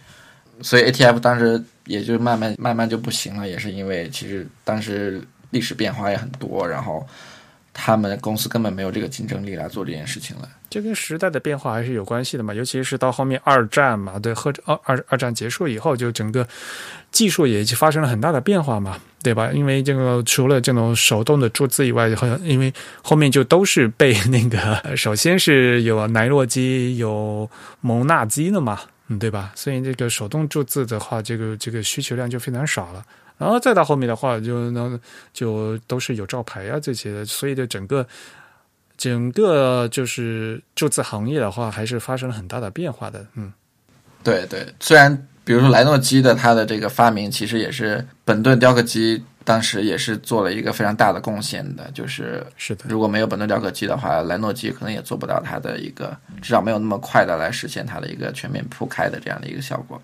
所以 ATF 当时也就慢慢慢慢就不行了，也是因为其实当时历史变化也很多，然后他们公司根本没有这个竞争力来做这件事情了。这跟时代的变化还是有关系的嘛，尤其是到后面二战嘛，对，和二二二战结束以后，就整个技术也发生了很大的变化嘛，对吧？因为这个除了这种手动的铸字以外，好像因为后面就都是被那个，首先是有奈洛机、有蒙纳机的嘛，嗯，对吧？所以这个手动铸字的话，这个这个需求量就非常少了。然后再到后面的话，就能就都是有照牌啊这些的，所以就整个。整个就是铸字行业的话，还是发生了很大的变化的。嗯，对对，虽然比如说莱诺基的它的这个发明，其实也是本顿雕刻机当时也是做了一个非常大的贡献的。就是是的，如果没有本顿雕刻机的话，莱诺基可能也做不到它的一个至少没有那么快的来实现它的一个全面铺开的这样的一个效果。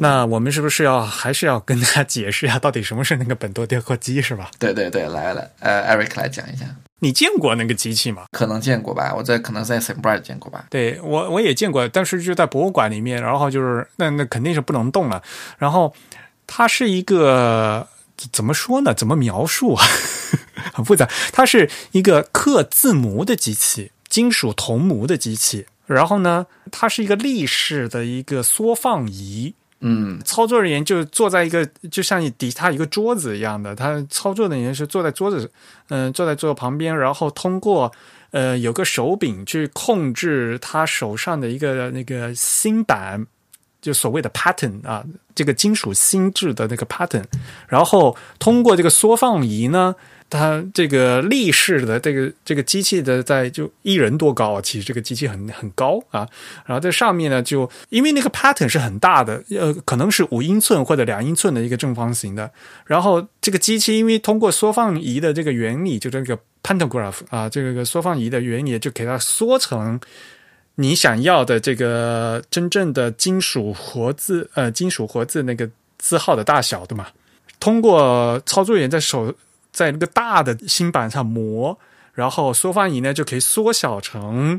那我们是不是要还是要跟大家解释一下，到底什么是那个本多雕刻机，是吧？对对对，来来，呃，Eric 来讲一下。你见过那个机器吗？可能见过吧，我在可能在 s m b r 见过吧。对我我也见过，但是就在博物馆里面，然后就是那那肯定是不能动了。然后它是一个怎么说呢？怎么描述啊？很复杂。它是一个刻字模的机器，金属铜模的机器。然后呢，它是一个立式的一个缩放仪。嗯，操作人员就坐在一个就像你底下一个桌子一样的，他操作的人是坐在桌子，嗯，坐在桌子旁边，然后通过呃有个手柄去控制他手上的一个那个芯板，就所谓的 pattern 啊，这个金属心智的那个 pattern，然后通过这个缩放仪呢，它这个立式的这个这个机器的在就一人多高啊？其实这个机器很很高啊。然后在上面呢，就因为那个 pattern 是很大的，呃，可能是五英寸或者两英寸的一个正方形的。然后这个机器因为通过缩放仪的这个原理，就这个 pantograph 啊，这个缩放仪的原理，就给它缩成你想要的这个真正的金属活字呃金属活字那个字号的大小的嘛。通过操作员在手在那个大的芯板上磨，然后缩放仪呢就可以缩小成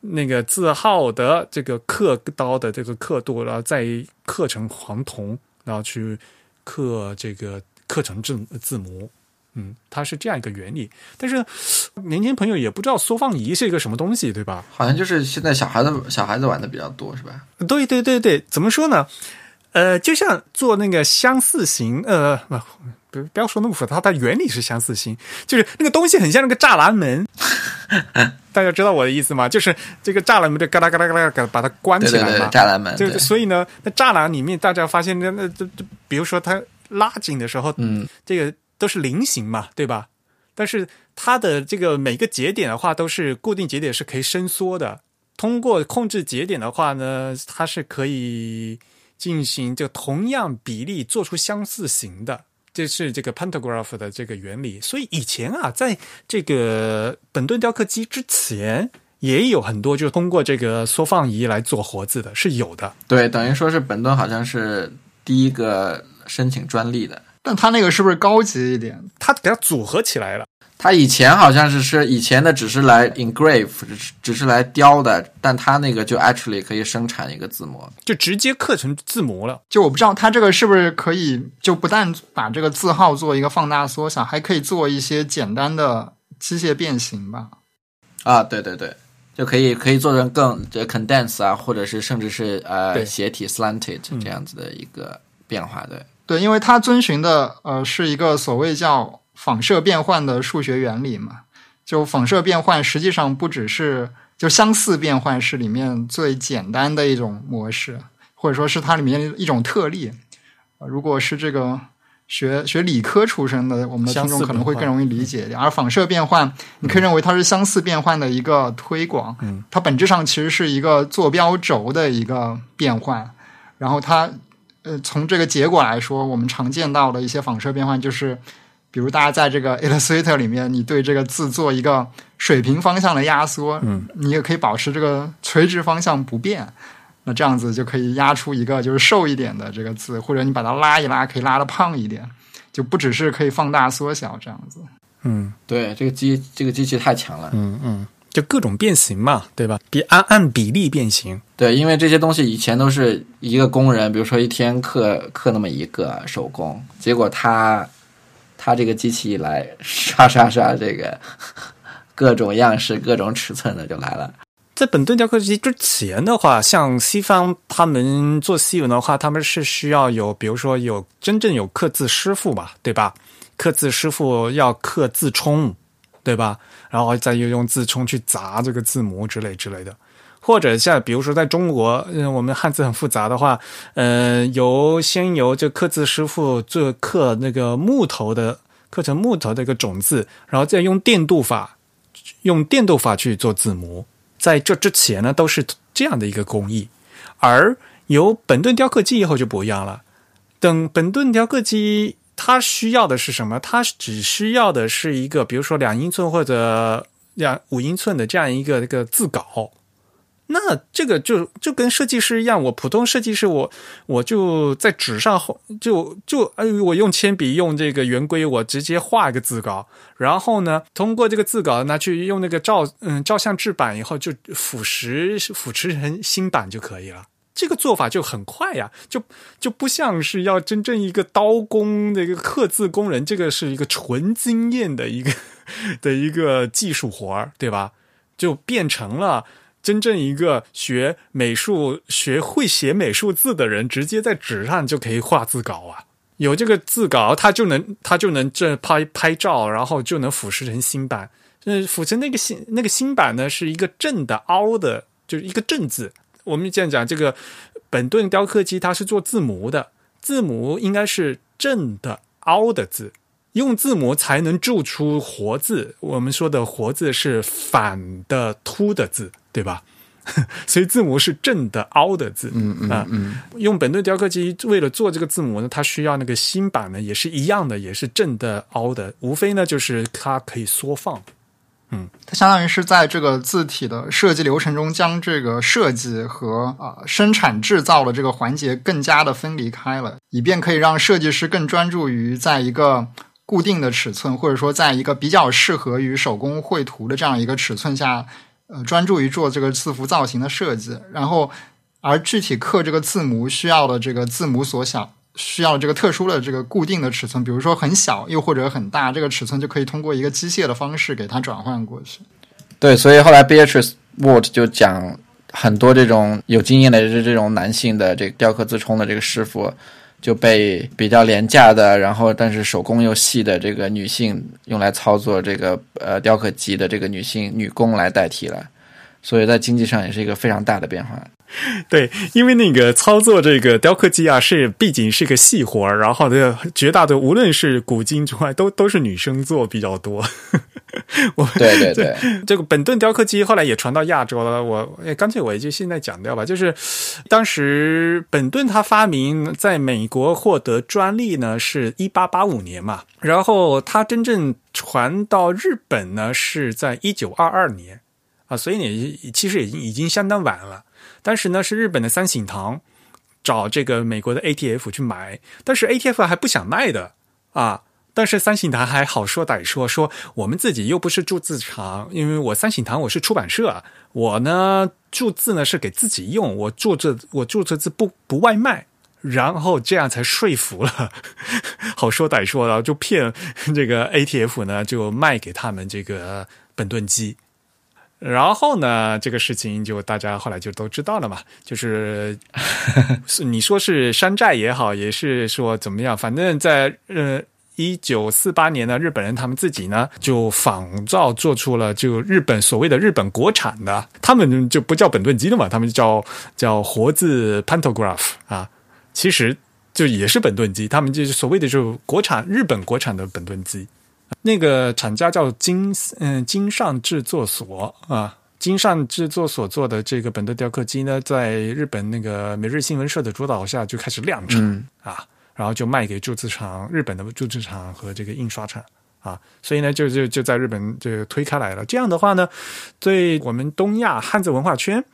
那个字号的这个刻刀的这个刻度，然后再刻成黄铜，然后去刻这个刻成字字模。嗯，它是这样一个原理。但是年轻朋友也不知道缩放仪是一个什么东西，对吧？好像就是现在小孩子小孩子玩的比较多，是吧？对对对对，怎么说呢？呃，就像做那个相似型，呃，不不不要说那么复杂，它的原理是相似型，就是那个东西很像那个栅栏门，大家知道我的意思吗？就是这个栅栏门就嘎啦嘎啦嘎啦嘎把它关起来嘛，栅栏门。就所以呢，那栅栏里面大家发现那那这这，比如说它拉紧的时候，嗯，这个都是菱形嘛，对吧？但是它的这个每个节点的话，都是固定节点是可以伸缩的。通过控制节点的话呢，它是可以。进行就同样比例做出相似型的，这是这个 pantograph 的这个原理。所以以前啊，在这个本顿雕刻机之前，也有很多就是通过这个缩放仪来做活字的，是有的。对，等于说是本顿好像是第一个申请专利的，但他那个是不是高级一点？他给它组合起来了。他以前好像是是以前的只是来 engrave，只是只是来雕的，但他那个就 actually 可以生产一个字模，就直接刻成字模了。就我不知道他这个是不是可以，就不但把这个字号做一个放大缩小，还可以做一些简单的机械变形吧？啊，对对对，就可以可以做成更这 condense 啊，或者是甚至是呃斜体 slanted 这样子的一个变化。对对，因为它遵循的呃是一个所谓叫。仿射变换的数学原理嘛，就仿射变换实际上不只是就相似变换是里面最简单的一种模式，或者说是它里面一种特例。如果是这个学学理科出身的，我们的听众可能会更容易理解一点。而仿射变换，你可以认为它是相似变换的一个推广。嗯，它本质上其实是一个坐标轴的一个变换。然后它呃，从这个结果来说，我们常见到的一些仿射变换就是。比如，大家在这个 Illustrator 里面，你对这个字做一个水平方向的压缩，嗯，你也可以保持这个垂直方向不变，那这样子就可以压出一个就是瘦一点的这个字，或者你把它拉一拉，可以拉的胖一点，就不只是可以放大缩小这样子。嗯，对，这个机这个机器太强了。嗯嗯，就各种变形嘛，对吧？比按按比例变形。对，因为这些东西以前都是一个工人，比如说一天刻刻那么一个手工，结果他。它这个机器一来，刷刷刷，这个 各种样式、各种尺寸的就来了。在本顿雕刻机之前的话，像西方他们做西文的话，他们是需要有，比如说有真正有刻字师傅嘛，对吧？刻字师傅要刻字冲，对吧？然后再又用字冲去砸这个字模之类之类的。或者像比如说在中国，嗯，我们汉字很复杂的话，呃，由先由这刻字师傅做刻那个木头的刻成木头的一个种字，然后再用电镀法，用电镀法去做字模。在这之前呢，都是这样的一个工艺。而有本顿雕刻机以后就不一样了。等本顿雕刻机，它需要的是什么？它只需要的是一个，比如说两英寸或者两五英寸的这样一个一个字稿。那这个就就跟设计师一样，我普通设计师，我我就在纸上就就哎，我用铅笔用这个圆规，我直接画一个字稿，然后呢，通过这个字稿拿去用那个照嗯照相制版以后，就腐蚀腐蚀成新版就可以了。这个做法就很快呀，就就不像是要真正一个刀工的一个刻字工人，这个是一个纯经验的一个 的一个技术活儿，对吧？就变成了。真正一个学美术、学会写美术字的人，直接在纸上就可以画字稿啊！有这个字稿，他就能他就能这拍拍照，然后就能腐蚀成新版。嗯，腐蚀那个新那个新版呢，是一个正的凹的，就是一个正字。我们这样讲，这个本顿雕刻机它是做字模的，字模应该是正的凹的字，用字母才能铸出活字。我们说的活字是反的凸的字，对吧？所以字母是正的凹的字。嗯嗯啊嗯，用本顿雕刻机为了做这个字母呢，它需要那个芯板呢，也是一样的，也是正的凹的，无非呢就是它可以缩放。嗯它相当于是在这个字体的设计流程中，将这个设计和啊、生产制造的这个环节更加的分离开了，以便可以让设计师更专注于在一个固定的尺寸，或者说在一个比较适合于手工绘图的这样一个尺寸下，呃，专注于做这个字符造型的设计。然后，而具体刻这个字母需要的这个字母所想。需要这个特殊的这个固定的尺寸，比如说很小又或者很大，这个尺寸就可以通过一个机械的方式给它转换过去。对，所以后来 Beatrice Ward 就讲很多这种有经验的这这种男性的这个雕刻自冲的这个师傅就被比较廉价的，然后但是手工又细的这个女性用来操作这个呃雕刻机的这个女性女工来代替了，所以在经济上也是一个非常大的变化。对，因为那个操作这个雕刻机啊，是毕竟是个细活儿，然后的绝大多无论是古今之外，都都是女生做比较多。我对对 对，这个本顿雕刻机后来也传到亚洲了。我哎，干脆我也就现在讲掉吧。就是当时本顿他发明在美国获得专利呢，是一八八五年嘛，然后他真正传到日本呢，是在一九二二年啊，所以你，其实已经已经相当晚了。当时呢，是日本的三省堂找这个美国的 ATF 去买，但是 ATF 还不想卖的啊。但是三省堂还好说歹说，说我们自己又不是铸字厂，因为我三省堂我是出版社，我呢铸字呢是给自己用，我铸这我铸这字不不外卖，然后这样才说服了，好说歹说的就骗这个 ATF 呢就卖给他们这个本顿机。然后呢，这个事情就大家后来就都知道了嘛，就是是你说是山寨也好，也是说怎么样，反正在呃一九四八年呢，日本人他们自己呢就仿照做出了就日本所谓的日本国产的，他们就不叫本顿机的嘛，他们就叫叫活字 pantograph 啊，其实就也是本顿机，他们就是所谓的就国产日本国产的本顿机。那个厂家叫金嗯金上制作所啊，金上制作所做的这个本顿雕刻机呢，在日本那个每日新闻社的主导下就开始量产、嗯啊，然后就卖给铸字厂、日本的铸字厂和这个印刷厂啊，所以呢就就就在日本就推开来了。这样的话呢，对我们东亚汉字文化圈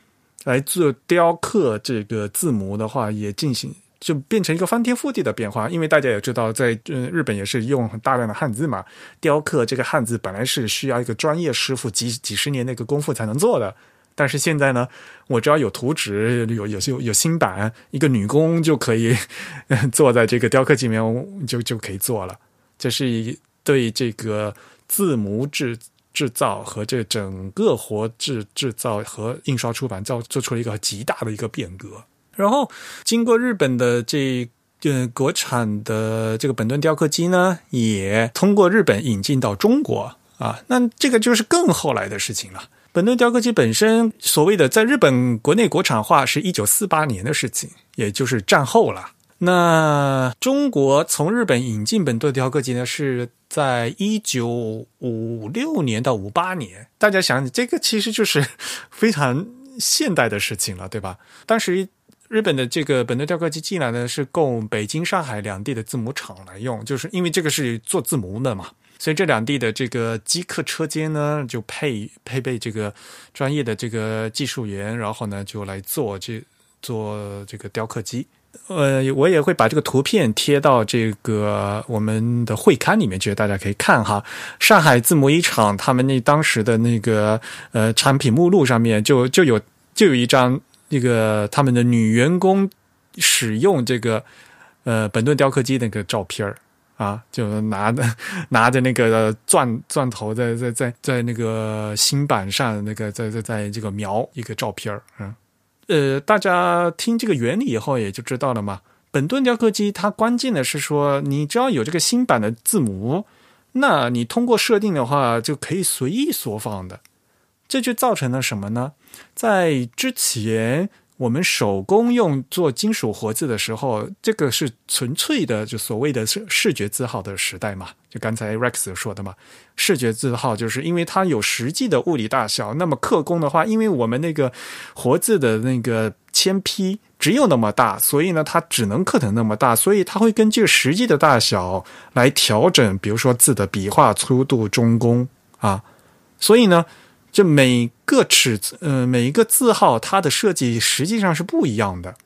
来做雕刻这个字母的话，也进行。就变成一个翻天覆地的变化，因为大家也知道，在嗯日本也是用大量的汉字嘛，雕刻这个汉字本来是需要一个专业师傅几几十年的一个功夫才能做的，但是现在呢，我只要有图纸，有有有有新版，一个女工就可以 坐在这个雕刻机里面就就可以做了，这是一对这个字母制制造和这整个活制制造和印刷出版造做出了一个极大的一个变革。然后，经过日本的这呃国产的这个本顿雕刻机呢，也通过日本引进到中国啊，那这个就是更后来的事情了。本顿雕刻机本身所谓的在日本国内国产化是一九四八年的事情，也就是战后了。那中国从日本引进本顿雕刻机呢，是在一九五六年到五八年。大家想，这个其实就是 非常现代的事情了，对吧？当时日本的这个本顿雕刻机进来呢，是供北京、上海两地的字母厂来用，就是因为这个是做字母的嘛，所以这两地的这个机客车间呢，就配配备这个专业的这个技术员，然后呢就来做这做这个雕刻机。呃，我也会把这个图片贴到这个我们的会刊里面去，大家可以看哈。上海字母一厂他们那当时的那个呃产品目录上面就就有就有一张那个他们的女员工使用这个呃本顿雕刻机那个照片儿啊，就拿着 拿着那个钻钻头在在在在那个新版上那个在在在这个描一个照片儿嗯。呃，大家听这个原理以后也就知道了嘛。本顿雕刻机它关键的是说，你只要有这个新版的字母，那你通过设定的话就可以随意缩放的。这就造成了什么呢？在之前我们手工用做金属活字的时候，这个是纯粹的就所谓的视视觉字号的时代嘛？就刚才 Rex 说的嘛，视觉字号就是因为它有实际的物理大小。那么刻工的话，因为我们那个活字的那个铅坯只有那么大，所以呢，它只能刻成那么大，所以它会根据实际的大小来调整，比如说字的笔画粗度、中宫啊，所以呢。这每个尺子，呃，每一个字号，它的设计实际上是不一样的。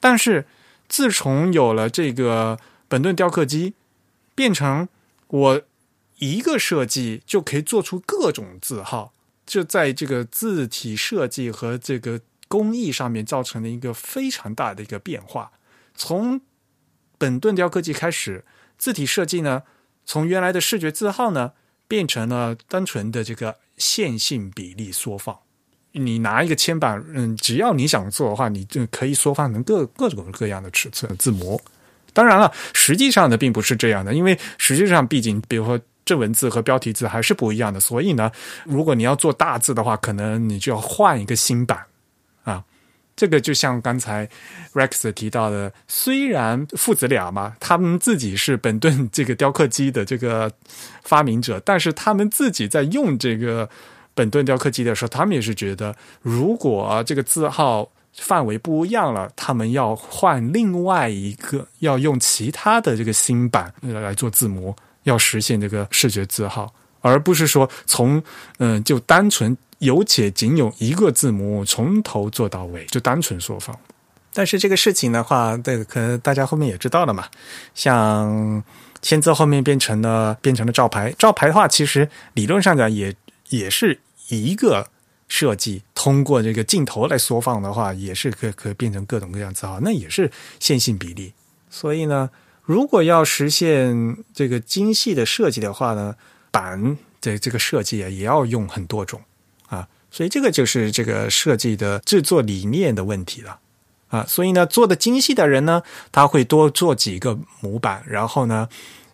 但是自从有了这个本顿雕刻机，变成我一个设计就可以做出各种字号，这在这个字体设计和这个工艺上面造成了一个非常大的一个变化。从本顿雕刻机开始，字体设计呢，从原来的视觉字号呢，变成了单纯的这个。线性比例缩放，你拿一个铅板，嗯，只要你想做的话，你就可以缩放成各各种各样的尺寸字模。当然了，实际上呢并不是这样的，因为实际上毕竟，比如说正文字和标题字还是不一样的，所以呢，如果你要做大字的话，可能你就要换一个新版啊。这个就像刚才 Rex 提到的，虽然父子俩嘛，他们自己是本顿这个雕刻机的这个发明者，但是他们自己在用这个本顿雕刻机的时候，他们也是觉得，如果这个字号范围不一样了，他们要换另外一个，要用其他的这个新版来做字模，要实现这个视觉字号，而不是说从嗯就单纯。有且仅有一个字母从头做到尾，就单纯缩放。但是这个事情的话，这个可能大家后面也知道了嘛。像签字后面变成了变成了照牌，照牌的话，其实理论上讲也也是一个设计，通过这个镜头来缩放的话，也是可可以变成各种各样字号，那也是线性比例。所以呢，如果要实现这个精细的设计的话呢，板的这个设计啊，也要用很多种。啊所以这个就是这个设计的制作理念的问题了，啊，所以呢，做的精细的人呢，他会多做几个模板，然后呢，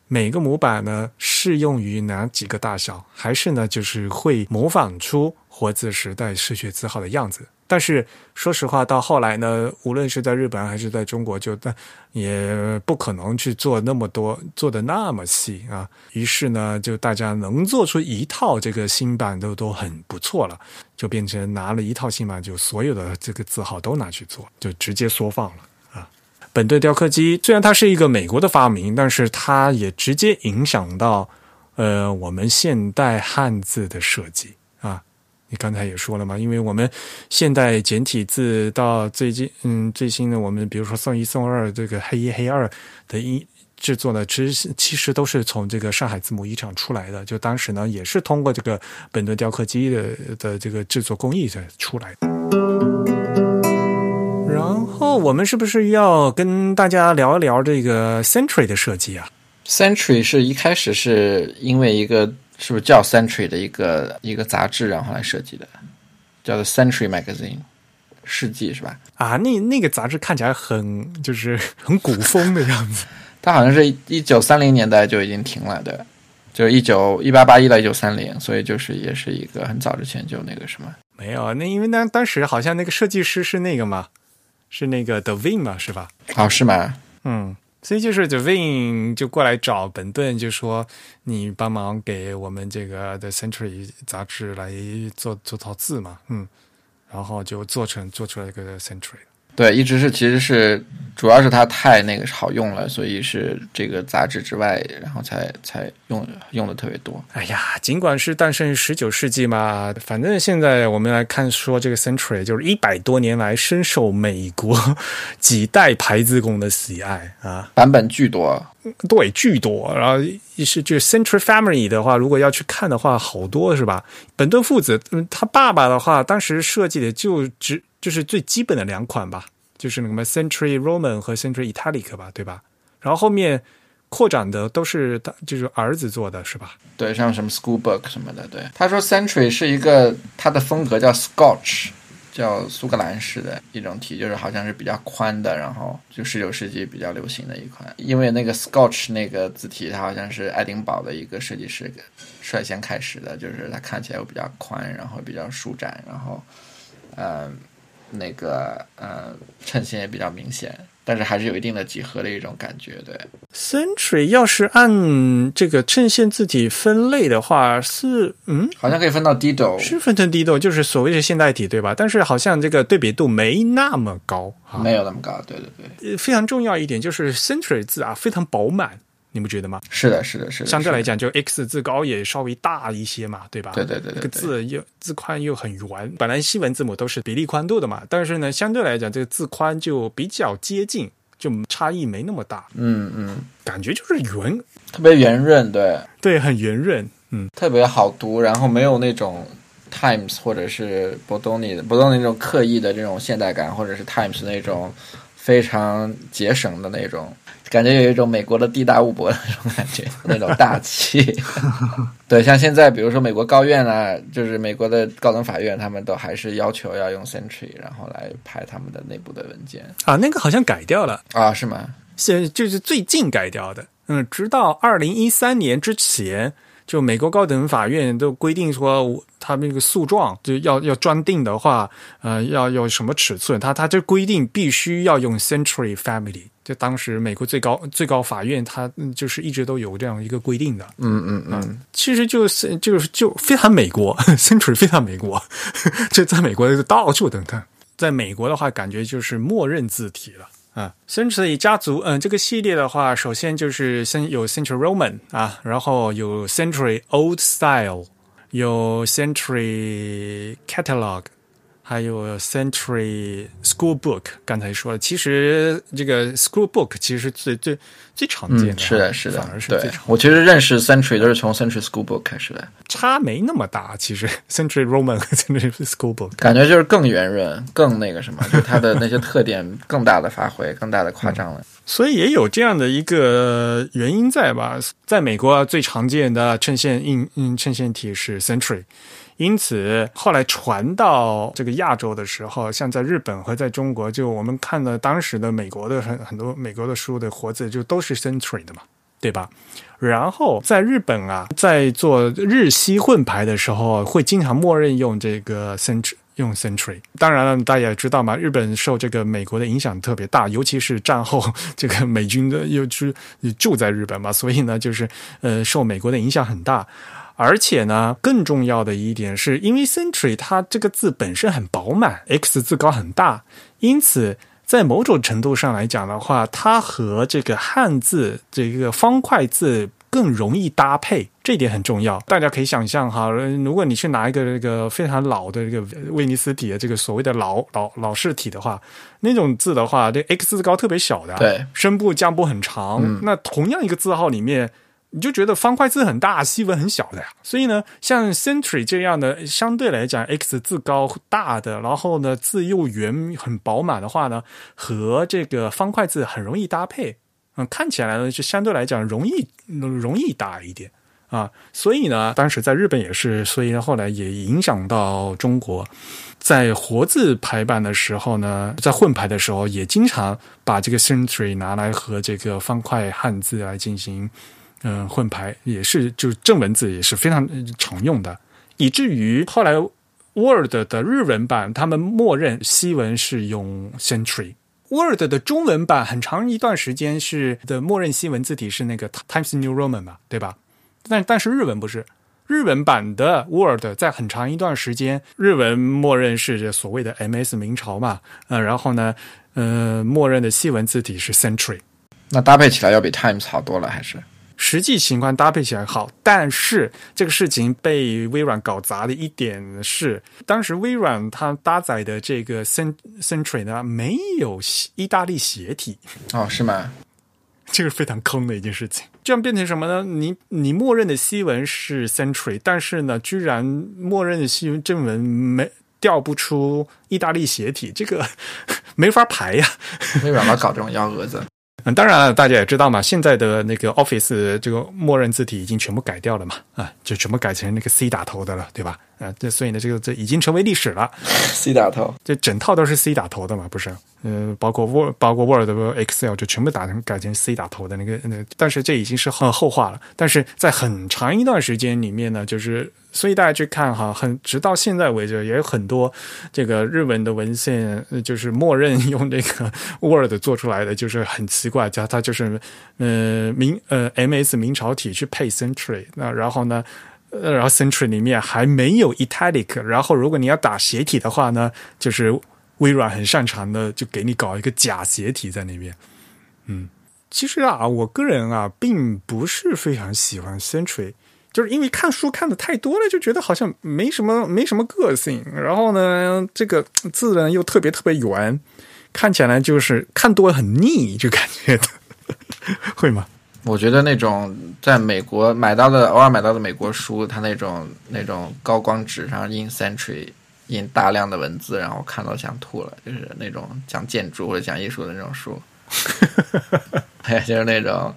每个模板呢适用于哪几个大小，还是呢，就是会模仿出活字时代视觉字号的样子。但是说实话，到后来呢，无论是在日本还是在中国，就但也不可能去做那么多，做的那么细啊。于是呢，就大家能做出一套这个新版都都很不错了，就变成拿了一套新版，就所有的这个字号都拿去做，就直接缩放了啊。本顿雕刻机虽然它是一个美国的发明，但是它也直接影响到呃我们现代汉字的设计。你刚才也说了嘛，因为我们现代简体字到最近，嗯，最新的我们比如说宋一、宋二这个黑一、黑二的音制作呢，其实其实都是从这个上海字母一厂出来的。就当时呢，也是通过这个本顿雕刻机的的这个制作工艺才出来的。然后我们是不是要跟大家聊一聊这个 Century 的设计啊？Century 是一开始是因为一个。是不是叫 Century 的一个一个杂志，然后来设计的，叫做 Century Magazine，世纪是吧？啊，那那个杂志看起来很就是 很古风的样子。它好像是一九三零年代就已经停了对，就是一九一八八一到一九三零，所以就是也是一个很早之前就那个什么。没有，那因为当当时好像那个设计师是那个嘛，是那个 Devin 嘛，是吧？哦，是吗？嗯。所以就是 The Ving 就过来找本顿，就说你帮忙给我们这个 The Century 杂志来做做套字嘛，嗯，然后就做成做出来一个 Century。对，一直是其实是主要是它太那个好用了，所以是这个杂志之外，然后才才用用的特别多。哎呀，尽管是诞生于十九世纪嘛，反正现在我们来看说这个 Century 就是一百多年来深受美国 几代牌子工的喜爱啊，版本巨多，对，巨多。然后是就 Century Family 的话，如果要去看的话，好多是吧？本顿父子，嗯，他爸爸的话，当时设计的就只。就是最基本的两款吧，就是那个 Century Roman 和 Century Italic 吧，对吧？然后后面扩展的都是他就是儿子做的是吧？对，像什么 School Book 什么的。对，他说 Century 是一个它的风格叫 Scotch，叫苏格兰式的一种体，就是好像是比较宽的，然后就十九世纪比较流行的一款。因为那个 Scotch 那个字体，它好像是爱丁堡的一个设计师率先开始的，就是它看起来又比较宽，然后比较舒展，然后嗯。那个呃衬线也比较明显，但是还是有一定的几何的一种感觉。对，Century 要是按这个衬线字体分类的话，是嗯好像可以分到 Dido，是分成 Dido，就是所谓的现代体对吧？但是好像这个对比度没那么高啊。没有那么高。对对对，呃非常重要一点就是 Century 字啊非常饱满，你不觉得吗？是的，是的，是的。相对来，讲，就 X 字高也稍微大一些嘛，对吧？对对对对这个字又字宽又很圆，本来西文字母都是比例宽度的嘛，但是呢，相对来讲，这个字宽就比较接近，就差异没那么大，嗯嗯，感觉就是圆，特别圆润，对，对，很圆润，嗯，特别好读，然后没有那种 Times 或者是博多尼的博多尼那种刻意的这种现代感，或者是 Times 那种非常节省的那种。感觉有一种美国的地大物博的那种感觉，那种大气。对，像现在比如说美国高院啊，就是美国的高等法院，他们都还是要求要用 Century，然后来排他们的内部的文件啊，那个好像改掉了，啊，是吗？现就是最近改掉的，嗯，直到二零一三年之前。就美国高等法院都规定说，他们那个诉状就要要装订的话，呃，要有什么尺寸，他他就规定必须要用 Century Family。就当时美国最高最高法院，它嗯就是一直都有这样一个规定的。嗯嗯嗯，其实就是就是就非常美国，Century 非常美国，就在美国到处等看。在美国的话，感觉就是默认字体了。啊，Century 家族，嗯，这个系列的话，首先就是先有 Century Roman 啊，然后有 Century Old Style，有 Century Catalog，还有 Century School Book。刚才说了，其实这个 School Book 其实是最最最常见的、嗯，是的，是的反而，是对最常我其实认识 Century 都是从 Century School Book 开始的，差没那么大。其实 Century Roman 和 Century School Book 感觉就是更圆润，更那个什么，就它的那些特点更大的发挥，更大的夸张了。所以也有这样的一个原因在吧？在美国最常见的衬线印嗯衬线体是 Century，因此后来传到这个亚洲的时候，像在日本和在中国，就我们看了当时的美国的很很多美国的书的活字，就都是 Century 的嘛，对吧？然后在日本啊，在做日西混排的时候，会经常默认用这个 Century。用 Century，当然了，大家也知道嘛，日本受这个美国的影响特别大，尤其是战后这个美军的又住住在日本嘛，所以呢，就是呃受美国的影响很大。而且呢，更重要的一点是，因为 Century 它这个字本身很饱满，X 字高很大，因此在某种程度上来讲的话，它和这个汉字这个方块字更容易搭配，这一点很重要。大家可以想象哈，如果你去拿一个这个非常老的这个威尼斯体的这个所谓的老老老式体的话，那种字的话，这 X 字高特别小的，对，声部降部很长。嗯那同样一个字号里面。你就觉得方块字很大，西文很小的呀。所以呢，像 Century 这样的，相对来讲 X 字高大的，然后呢字又圆很饱满的话呢，和这个方块字很容易搭配。嗯，看起来呢就相对来讲容易容易搭一点啊。所以呢，当时在日本也是，所以呢后来也影响到中国。在活字排版的时候呢，在混排的时候，也经常把这个 Century 拿来和这个方块汉字来进行。嗯，混排也是，就是正文字也是非常常用的，以至于后来 Word 的日文版，他们默认西文是用 Century。Word 的中文版很长一段时间是的默认西文字体是那个 Times New Roman 嘛，对吧？但但是日文不是，日文版的 Word 在很长一段时间，日文默认是所谓的 MS 明朝嘛，呃，然后呢，呃，默认的西文字体是 Century。那搭配起来要比 Times 好多了，还是？实际情况搭配起来好，但是这个事情被微软搞砸的一点是，当时微软它搭载的这个 Century 呢没有意大利斜体，哦，是吗？这个非常坑的一件事情。这样变成什么呢？你你默认的西文是 Century，但是呢，居然默认的西文正文没调不出意大利斜体，这个 没法排呀。微软老搞这种幺蛾子。嗯，当然了，大家也知道嘛，现在的那个 Office 这个默认字体已经全部改掉了嘛，啊，就全部改成那个 C 打头的了，对吧？啊，这所以呢，这个这已经成为历史了。C 打头，这整套都是 C 打头的嘛，不是？呃，包括 Word、包括 Word、Excel 就全部打成改成 C 打头的那个，那但是这已经是很后话了。但是在很长一段时间里面呢，就是所以大家去看哈，很直到现在为止，也有很多这个日文的文献，呃就是默认用这个 Word 做出来的，就是很奇怪，它它就是呃明呃 MS 明朝体去配 Century，那然后呢？呃，然后 Century 里面还没有 italic，然后如果你要打斜体的话呢，就是微软很擅长的，就给你搞一个假斜体在那边。嗯，其实啊，我个人啊，并不是非常喜欢 Century，就是因为看书看的太多了，就觉得好像没什么没什么个性。然后呢，这个字呢又特别特别圆，看起来就是看多了很腻，就感觉的，会吗？我觉得那种在美国买到的偶尔买到的美国书，它那种那种高光纸上印 Century 印大量的文字，然后看到想吐了，就是那种讲建筑或者讲艺术的那种书，还有就是那种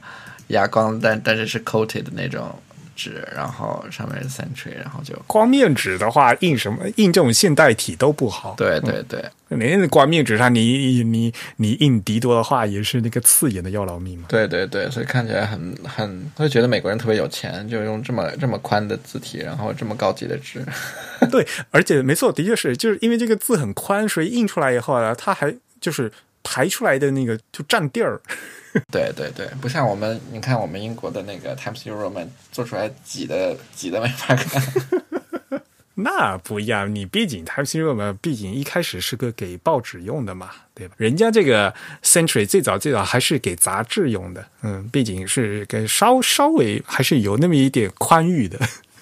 哑光但但是是 coated 的那种纸，然后上面是 Century，然后就光面纸的话，印什么印这种现代体都不好。对对对，连光面纸上你你你印迪多的话，也是那个刺眼的要老命嘛。对对对，所以看起来很很会觉得美国人特别有钱，就用这么这么宽的字体，然后这么高级的纸。对，而且没错，的确是，就是因为这个字很宽，所以印出来以后呢，它还就是排出来的那个就占地儿。对对对，不像我们，你看我们英国的那个 Times New Roman 做出来挤的挤的没法看。那不一样，你毕竟 Times New Roman 毕竟一开始是个给报纸用的嘛，对吧？人家这个 Century 最早最早还是给杂志用的，嗯，毕竟是给稍稍微还是有那么一点宽裕的。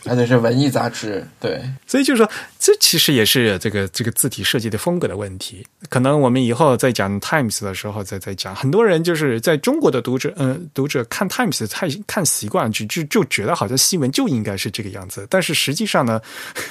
而且是文艺杂志，对，所以就是说，这其实也是这个这个字体设计的风格的问题。可能我们以后在讲 Times 的时候再再讲。很多人就是在中国的读者，嗯、读者看 Times 太看习惯，就就就觉得好像新闻就应该是这个样子。但是实际上呢，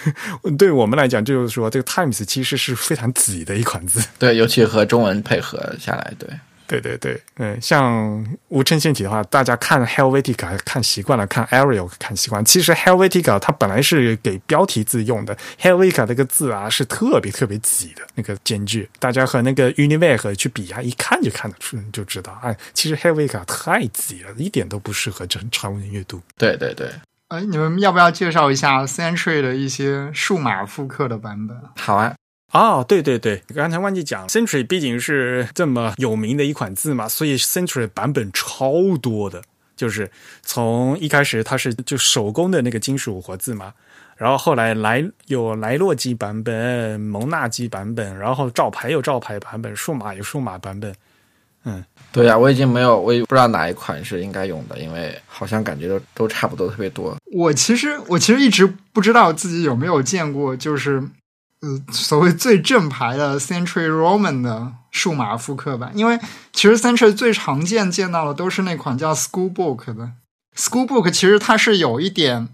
对我们来讲，就是说这个 Times 其实是非常挤的一款字。对，尤其和中文配合下来，对，对对对，嗯，像无衬线体的话，大家看 Helvetica 看习惯了，看 Arial 看习惯。其实 Helvetica 它本来是给标题字用的，Helvetica 这个字啊是特别特别挤的那个间距，大家和那个 Univac 去比啊，一看就看得出，就知道，哎，其实 Helvetica 太挤了，一点都不适合这长文阅读。对对对，哎，你们要不要介绍一下 Century 的一些数码复刻的版本？好啊，哦，对对对，刚才忘记讲，Century 毕竟是这么有名的一款字嘛，所以 Century 版本超多的。就是从一开始它是就手工的那个金属活字嘛，然后后来莱有莱洛基版本、蒙纳基版本，然后照牌有照牌版本，数码有数码版本。嗯，对呀、我已经没有，我也不知道哪一款是应该用的，因为好像感觉都都差不多，特别多。我其实我其实一直不知道自己有没有见过，就是呃所谓最正牌的 Century Roman 的数码复刻版，因为其实 Century 最常见见到的都是那款叫 Schoolbook 的 Schoolbook，其实它是有一点。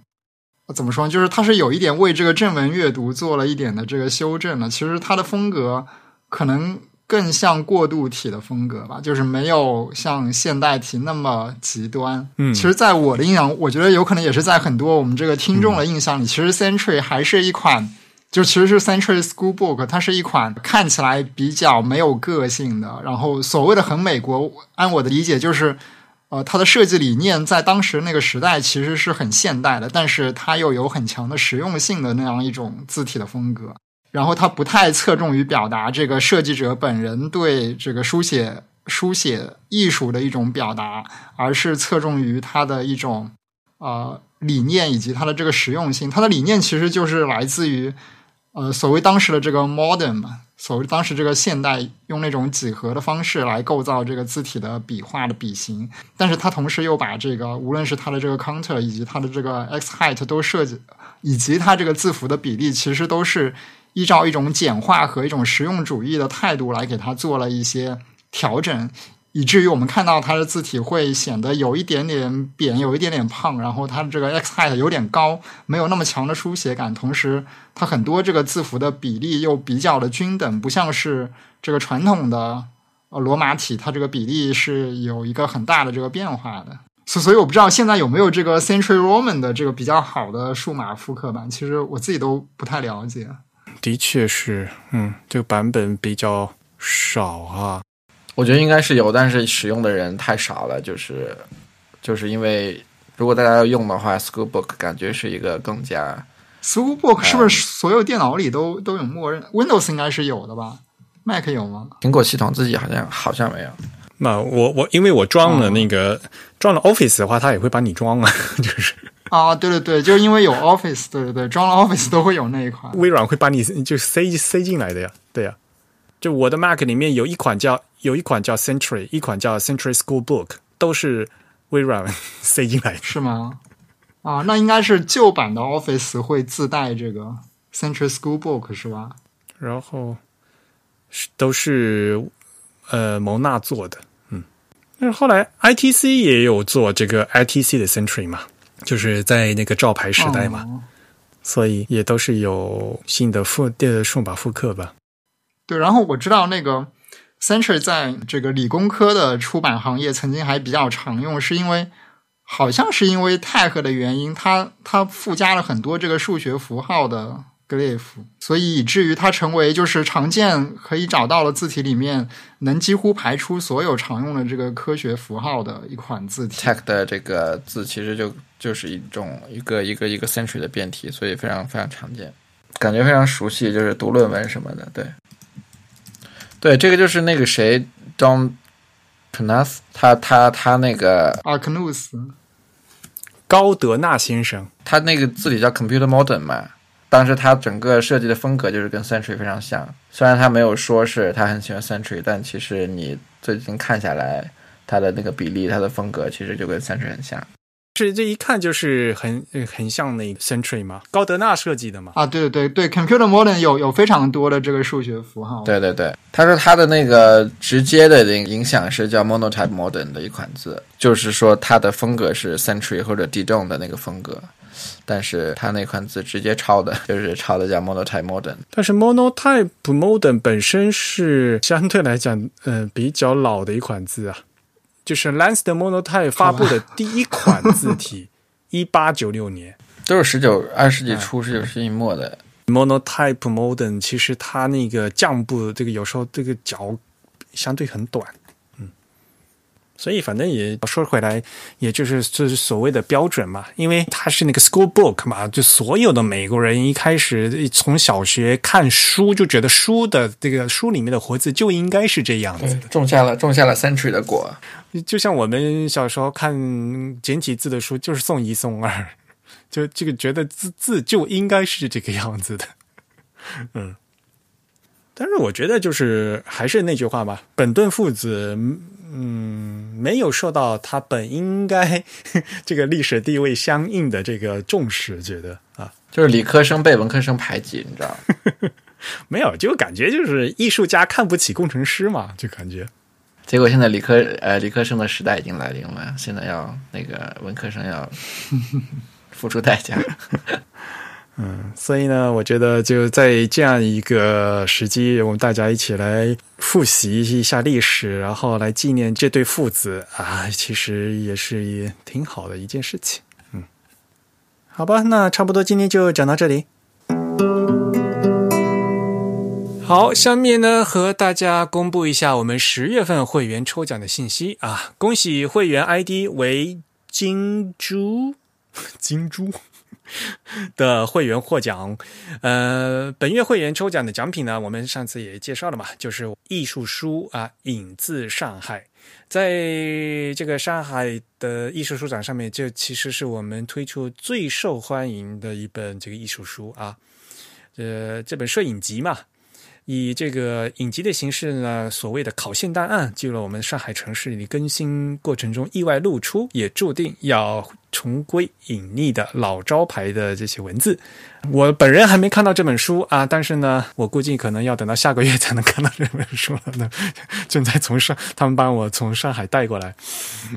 怎么说呢？就是它是有一点为这个正文阅读做了一点的这个修正的。其实它的风格可能更像过渡体的风格吧，就是没有像现代体那么极端。嗯其实，在我的印象，我觉得有可能也是在很多我们这个听众的印象里，其实 Century 还是一款，就其实是 Century Schoolbook，它是一款看起来比较没有个性的，然后所谓的很美国，按我的理解就是。呃，它的设计理念在当时那个时代其实是很现代的，但是它又有很强的实用性的那样一种字体的风格。然后它不太侧重于表达这个设计者本人对这个书写书写艺术的一种表达，而是侧重于它的一种呃理念以及它的这个实用性。它的理念其实就是来自于呃所谓当时的这个 modern 嘛，所谓当时这个现代用那种几何的方式来构造这个字体的笔画的笔形，但是它同时又把这个无论是它的这个 counter 以及它的这个 x height 都设计，以及它这个字符的比例，其实都是依照一种简化和一种实用主义的态度来给它做了一些调整。以至于我们看到它的字体会显得有一点点扁，有一点点胖，然后它的这个 x height 有点高，没有那么强的书写感。同时，它很多这个字符的比例又比较的均等，不像是这个传统的呃罗马体，它这个比例是有一个很大的这个变化的。所所以我不知道现在有没有这个 Century Roman 的这个比较好的数码复刻版，其实我自己都不太了解。的确是，嗯，这个版本比较少啊。我觉得应该是有，但是使用的人太少了，就是就是因为如果大家要用的话，Schoolbook 感觉是一个更加 Schoolbook 是不是所有电脑里都都有默认？Windows 应该是有的吧？Mac 有吗？苹果系统自己好像好像没有。那我我因为我装了那个、装了 Office 的话，它也会帮你装啊，就是啊，对对对，就是因为有 Office，对对对，装了 Office 都会有那一款。微软会把你就塞塞进来的呀，对呀。就我的 Mac 里面有一款叫有一款叫 Century，一款叫 Century Schoolbook，都是微软 塞进来的。是吗？啊，那应该是旧版的 Office 会自带这个 Century Schoolbook 是吧？然后是都是呃蒙纳做的，嗯。但是后来 ITC 也有做这个 ITC 的 Century 嘛，就是在那个照牌时代嘛，哦所以也都是有新的复的数码复刻吧。对，然后我知道那个 Century 在这个理工科的出版行业曾经还比较常用，是因为好像是因为 Tech 的原因，它它附加了很多这个数学符号的 glyph，所以以至于它成为就是常见可以找到的字体里面能几乎排出所有常用的这个科学符号的一款字体。Tech 的这个字其实就就是一种一个一个一个 century 的变体，所以非常非常常见，感觉非常熟悉，就是读论文什么的，对，对，这个就是那个谁 John Knath，他他他那个阿克努斯。高德纳先生，他那个字体叫 Computer Modern 嘛，当时他整个设计的风格就是跟 Century 非常像，虽然他没有说是他很喜欢 Century，但其实你最近看下来，他的那个比例、他的风格其实就跟 Century 很像。是这一看就是很呃很像那个 Century 嘛，高德纳设计的嘛。啊，对对对对，Computer Modern 有有非常多的这个数学符号。对对对，他说他的那个直接的影影响是叫 Monotype Modern 的一款字，就是说它的风格是 Century 或者 Dijon 的那个风格，但是它那款字直接抄的就是抄的叫 Monotype Modern。但是 Monotype Modern 本身是相对来讲，呃，比较老的一款字啊，就是 Lance 的 Monotype 发布的第一款字体，一八九六年。都是十九二十世纪初、十九世纪末的，Monotype Modern 其实它那个降部这个有时候这个脚相对很短，嗯，所以反正也说回来，也就是就是所谓的标准嘛，因为它是那个 school book 嘛，就所有的美国人一开始从小学看书就觉得书的这个书里面的活字就应该是这样子的，种下了种下了 Century 的果。就像我们小时候看简体字的书，就是送一送二，就这个觉得字字就应该是这个样子的，嗯。但是我觉得就是还是那句话吧，本顿父子，嗯，没有受到他本应该 这个历史地位相应的这个重视，觉得啊，就是理科生被文科生排挤，你知道吗？没有，就感觉就是艺术家看不起工程师嘛，就感觉。结果现在理科呃理科生的时代已经来临了，现在要那个文科生要付出代价。所以呢，我觉得就在这样一个时机，我们大家一起来复习一下历史，然后来纪念这对父子啊，其实也是也挺好的一件事情。嗯，好吧，那差不多今天就讲到这里。好，下面呢和大家公布一下我们十月份会员抽奖的信息啊！恭喜会员 ID 为金珠，金珠。的会员获奖，呃，本月会员抽奖的奖品呢，我们上次也介绍了嘛，就是艺术书啊，《影自上海》。在这个上海的艺术书展上面，这其实是我们推出最受欢迎的一本这个艺术书啊，呃，这本摄影集嘛。以这个影集的形式呢，所谓的考现档案，记录了我们上海城市里更新过程中意外露出，也注定要重归隐匿的老招牌的这些文字。我本人还没看到这本书啊，但是呢，我估计可能要等到下个月才能看到这本书了呢。正在从上，他们帮我从上海带过来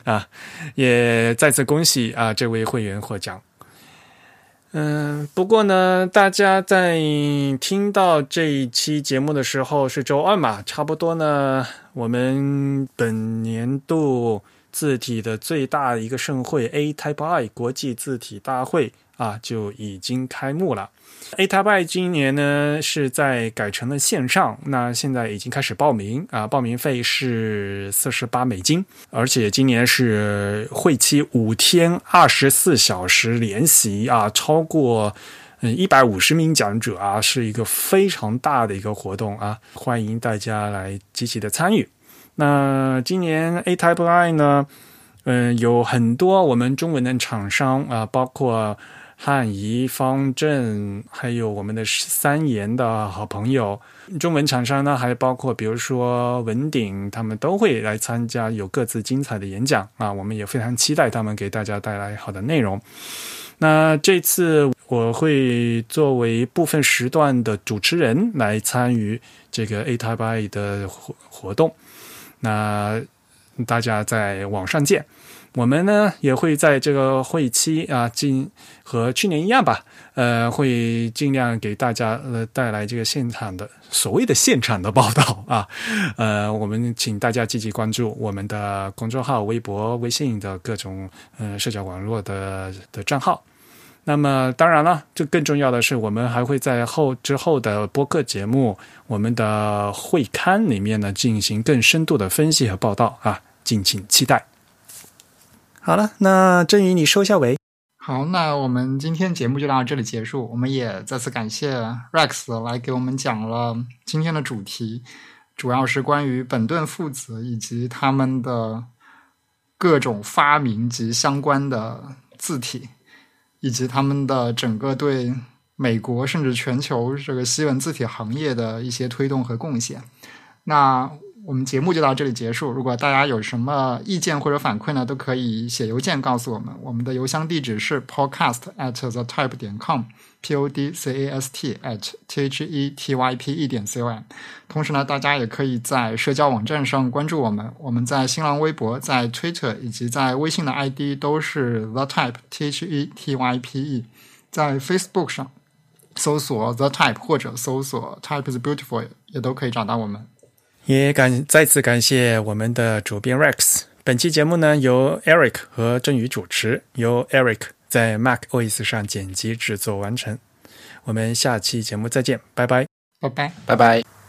啊，也再次恭喜啊这位会员获奖。嗯，不过呢，大家在听到这一期节目的时候是周二嘛，差不多呢，我们本年度字体的最大一个盛会 A Type I 国际字体大会啊就已经开幕了。A Type I 今年呢是在改成了线上，那现在已经开始报名啊，报名费是四十八美金，而且今年是会期五天，二十四小时联席啊，超过。嗯，一百五十名讲者啊，是一个非常大的一个活动啊，欢迎大家来积极的参与。那今年 A Type I 呢，嗯，有很多我们中文的厂商啊，包括汉仪、方正，还有我们的三言的好朋友。中文厂商呢，还包括比如说文鼎，他们都会来参加，有各自精彩的演讲啊。我们也非常期待他们给大家带来好的内容。那这次我会作为部分时段的主持人来参与这个 A Type I 的活活动。那大家在网上见。我们呢也会在这个会期啊，尽和去年一样吧，呃，会尽量给大家呃带来这个现场的所谓的现场的报道啊。呃，我们请大家积极关注我们的公众号、微博、微信的各种呃社交网络的的账号。那么当然了，这更重要的是，我们还会在后之后的播客节目、我们的会刊里面呢进行更深度的分析和报道啊，敬请期待。好了，那振宇，你收下尾。好，那我们今天节目就到这里结束。我们也再次感谢 Rex 来给我们讲了今天的主题，主要是关于本顿父子以及他们的各种发明及相关的字体。以及他们的整个对美国甚至全球这个西文字体行业的一些推动和贡献。那我们节目就到这里结束。如果大家有什么意见或者反馈呢，都可以写邮件告诉我们。我们的邮箱地址是 podcast at the type 点 com。p o d c a s t at t h e t y p e 点 c o m，同时呢，大家也可以在社交网站上关注我们。我们在新浪微博、在 Twitter 以及在微信的 ID 都是 The Type T H E T Y P E。在 Facebook 上搜索 The Type 或者搜索 Type is Beautiful 也都可以找到我们。也感再次感谢我们的主编 Rex。本期节目呢由 Eric 和振宇主持，由 Eric。在 Mac OS 上剪辑制作完成，我们下期节目再见，拜拜，拜拜，拜拜。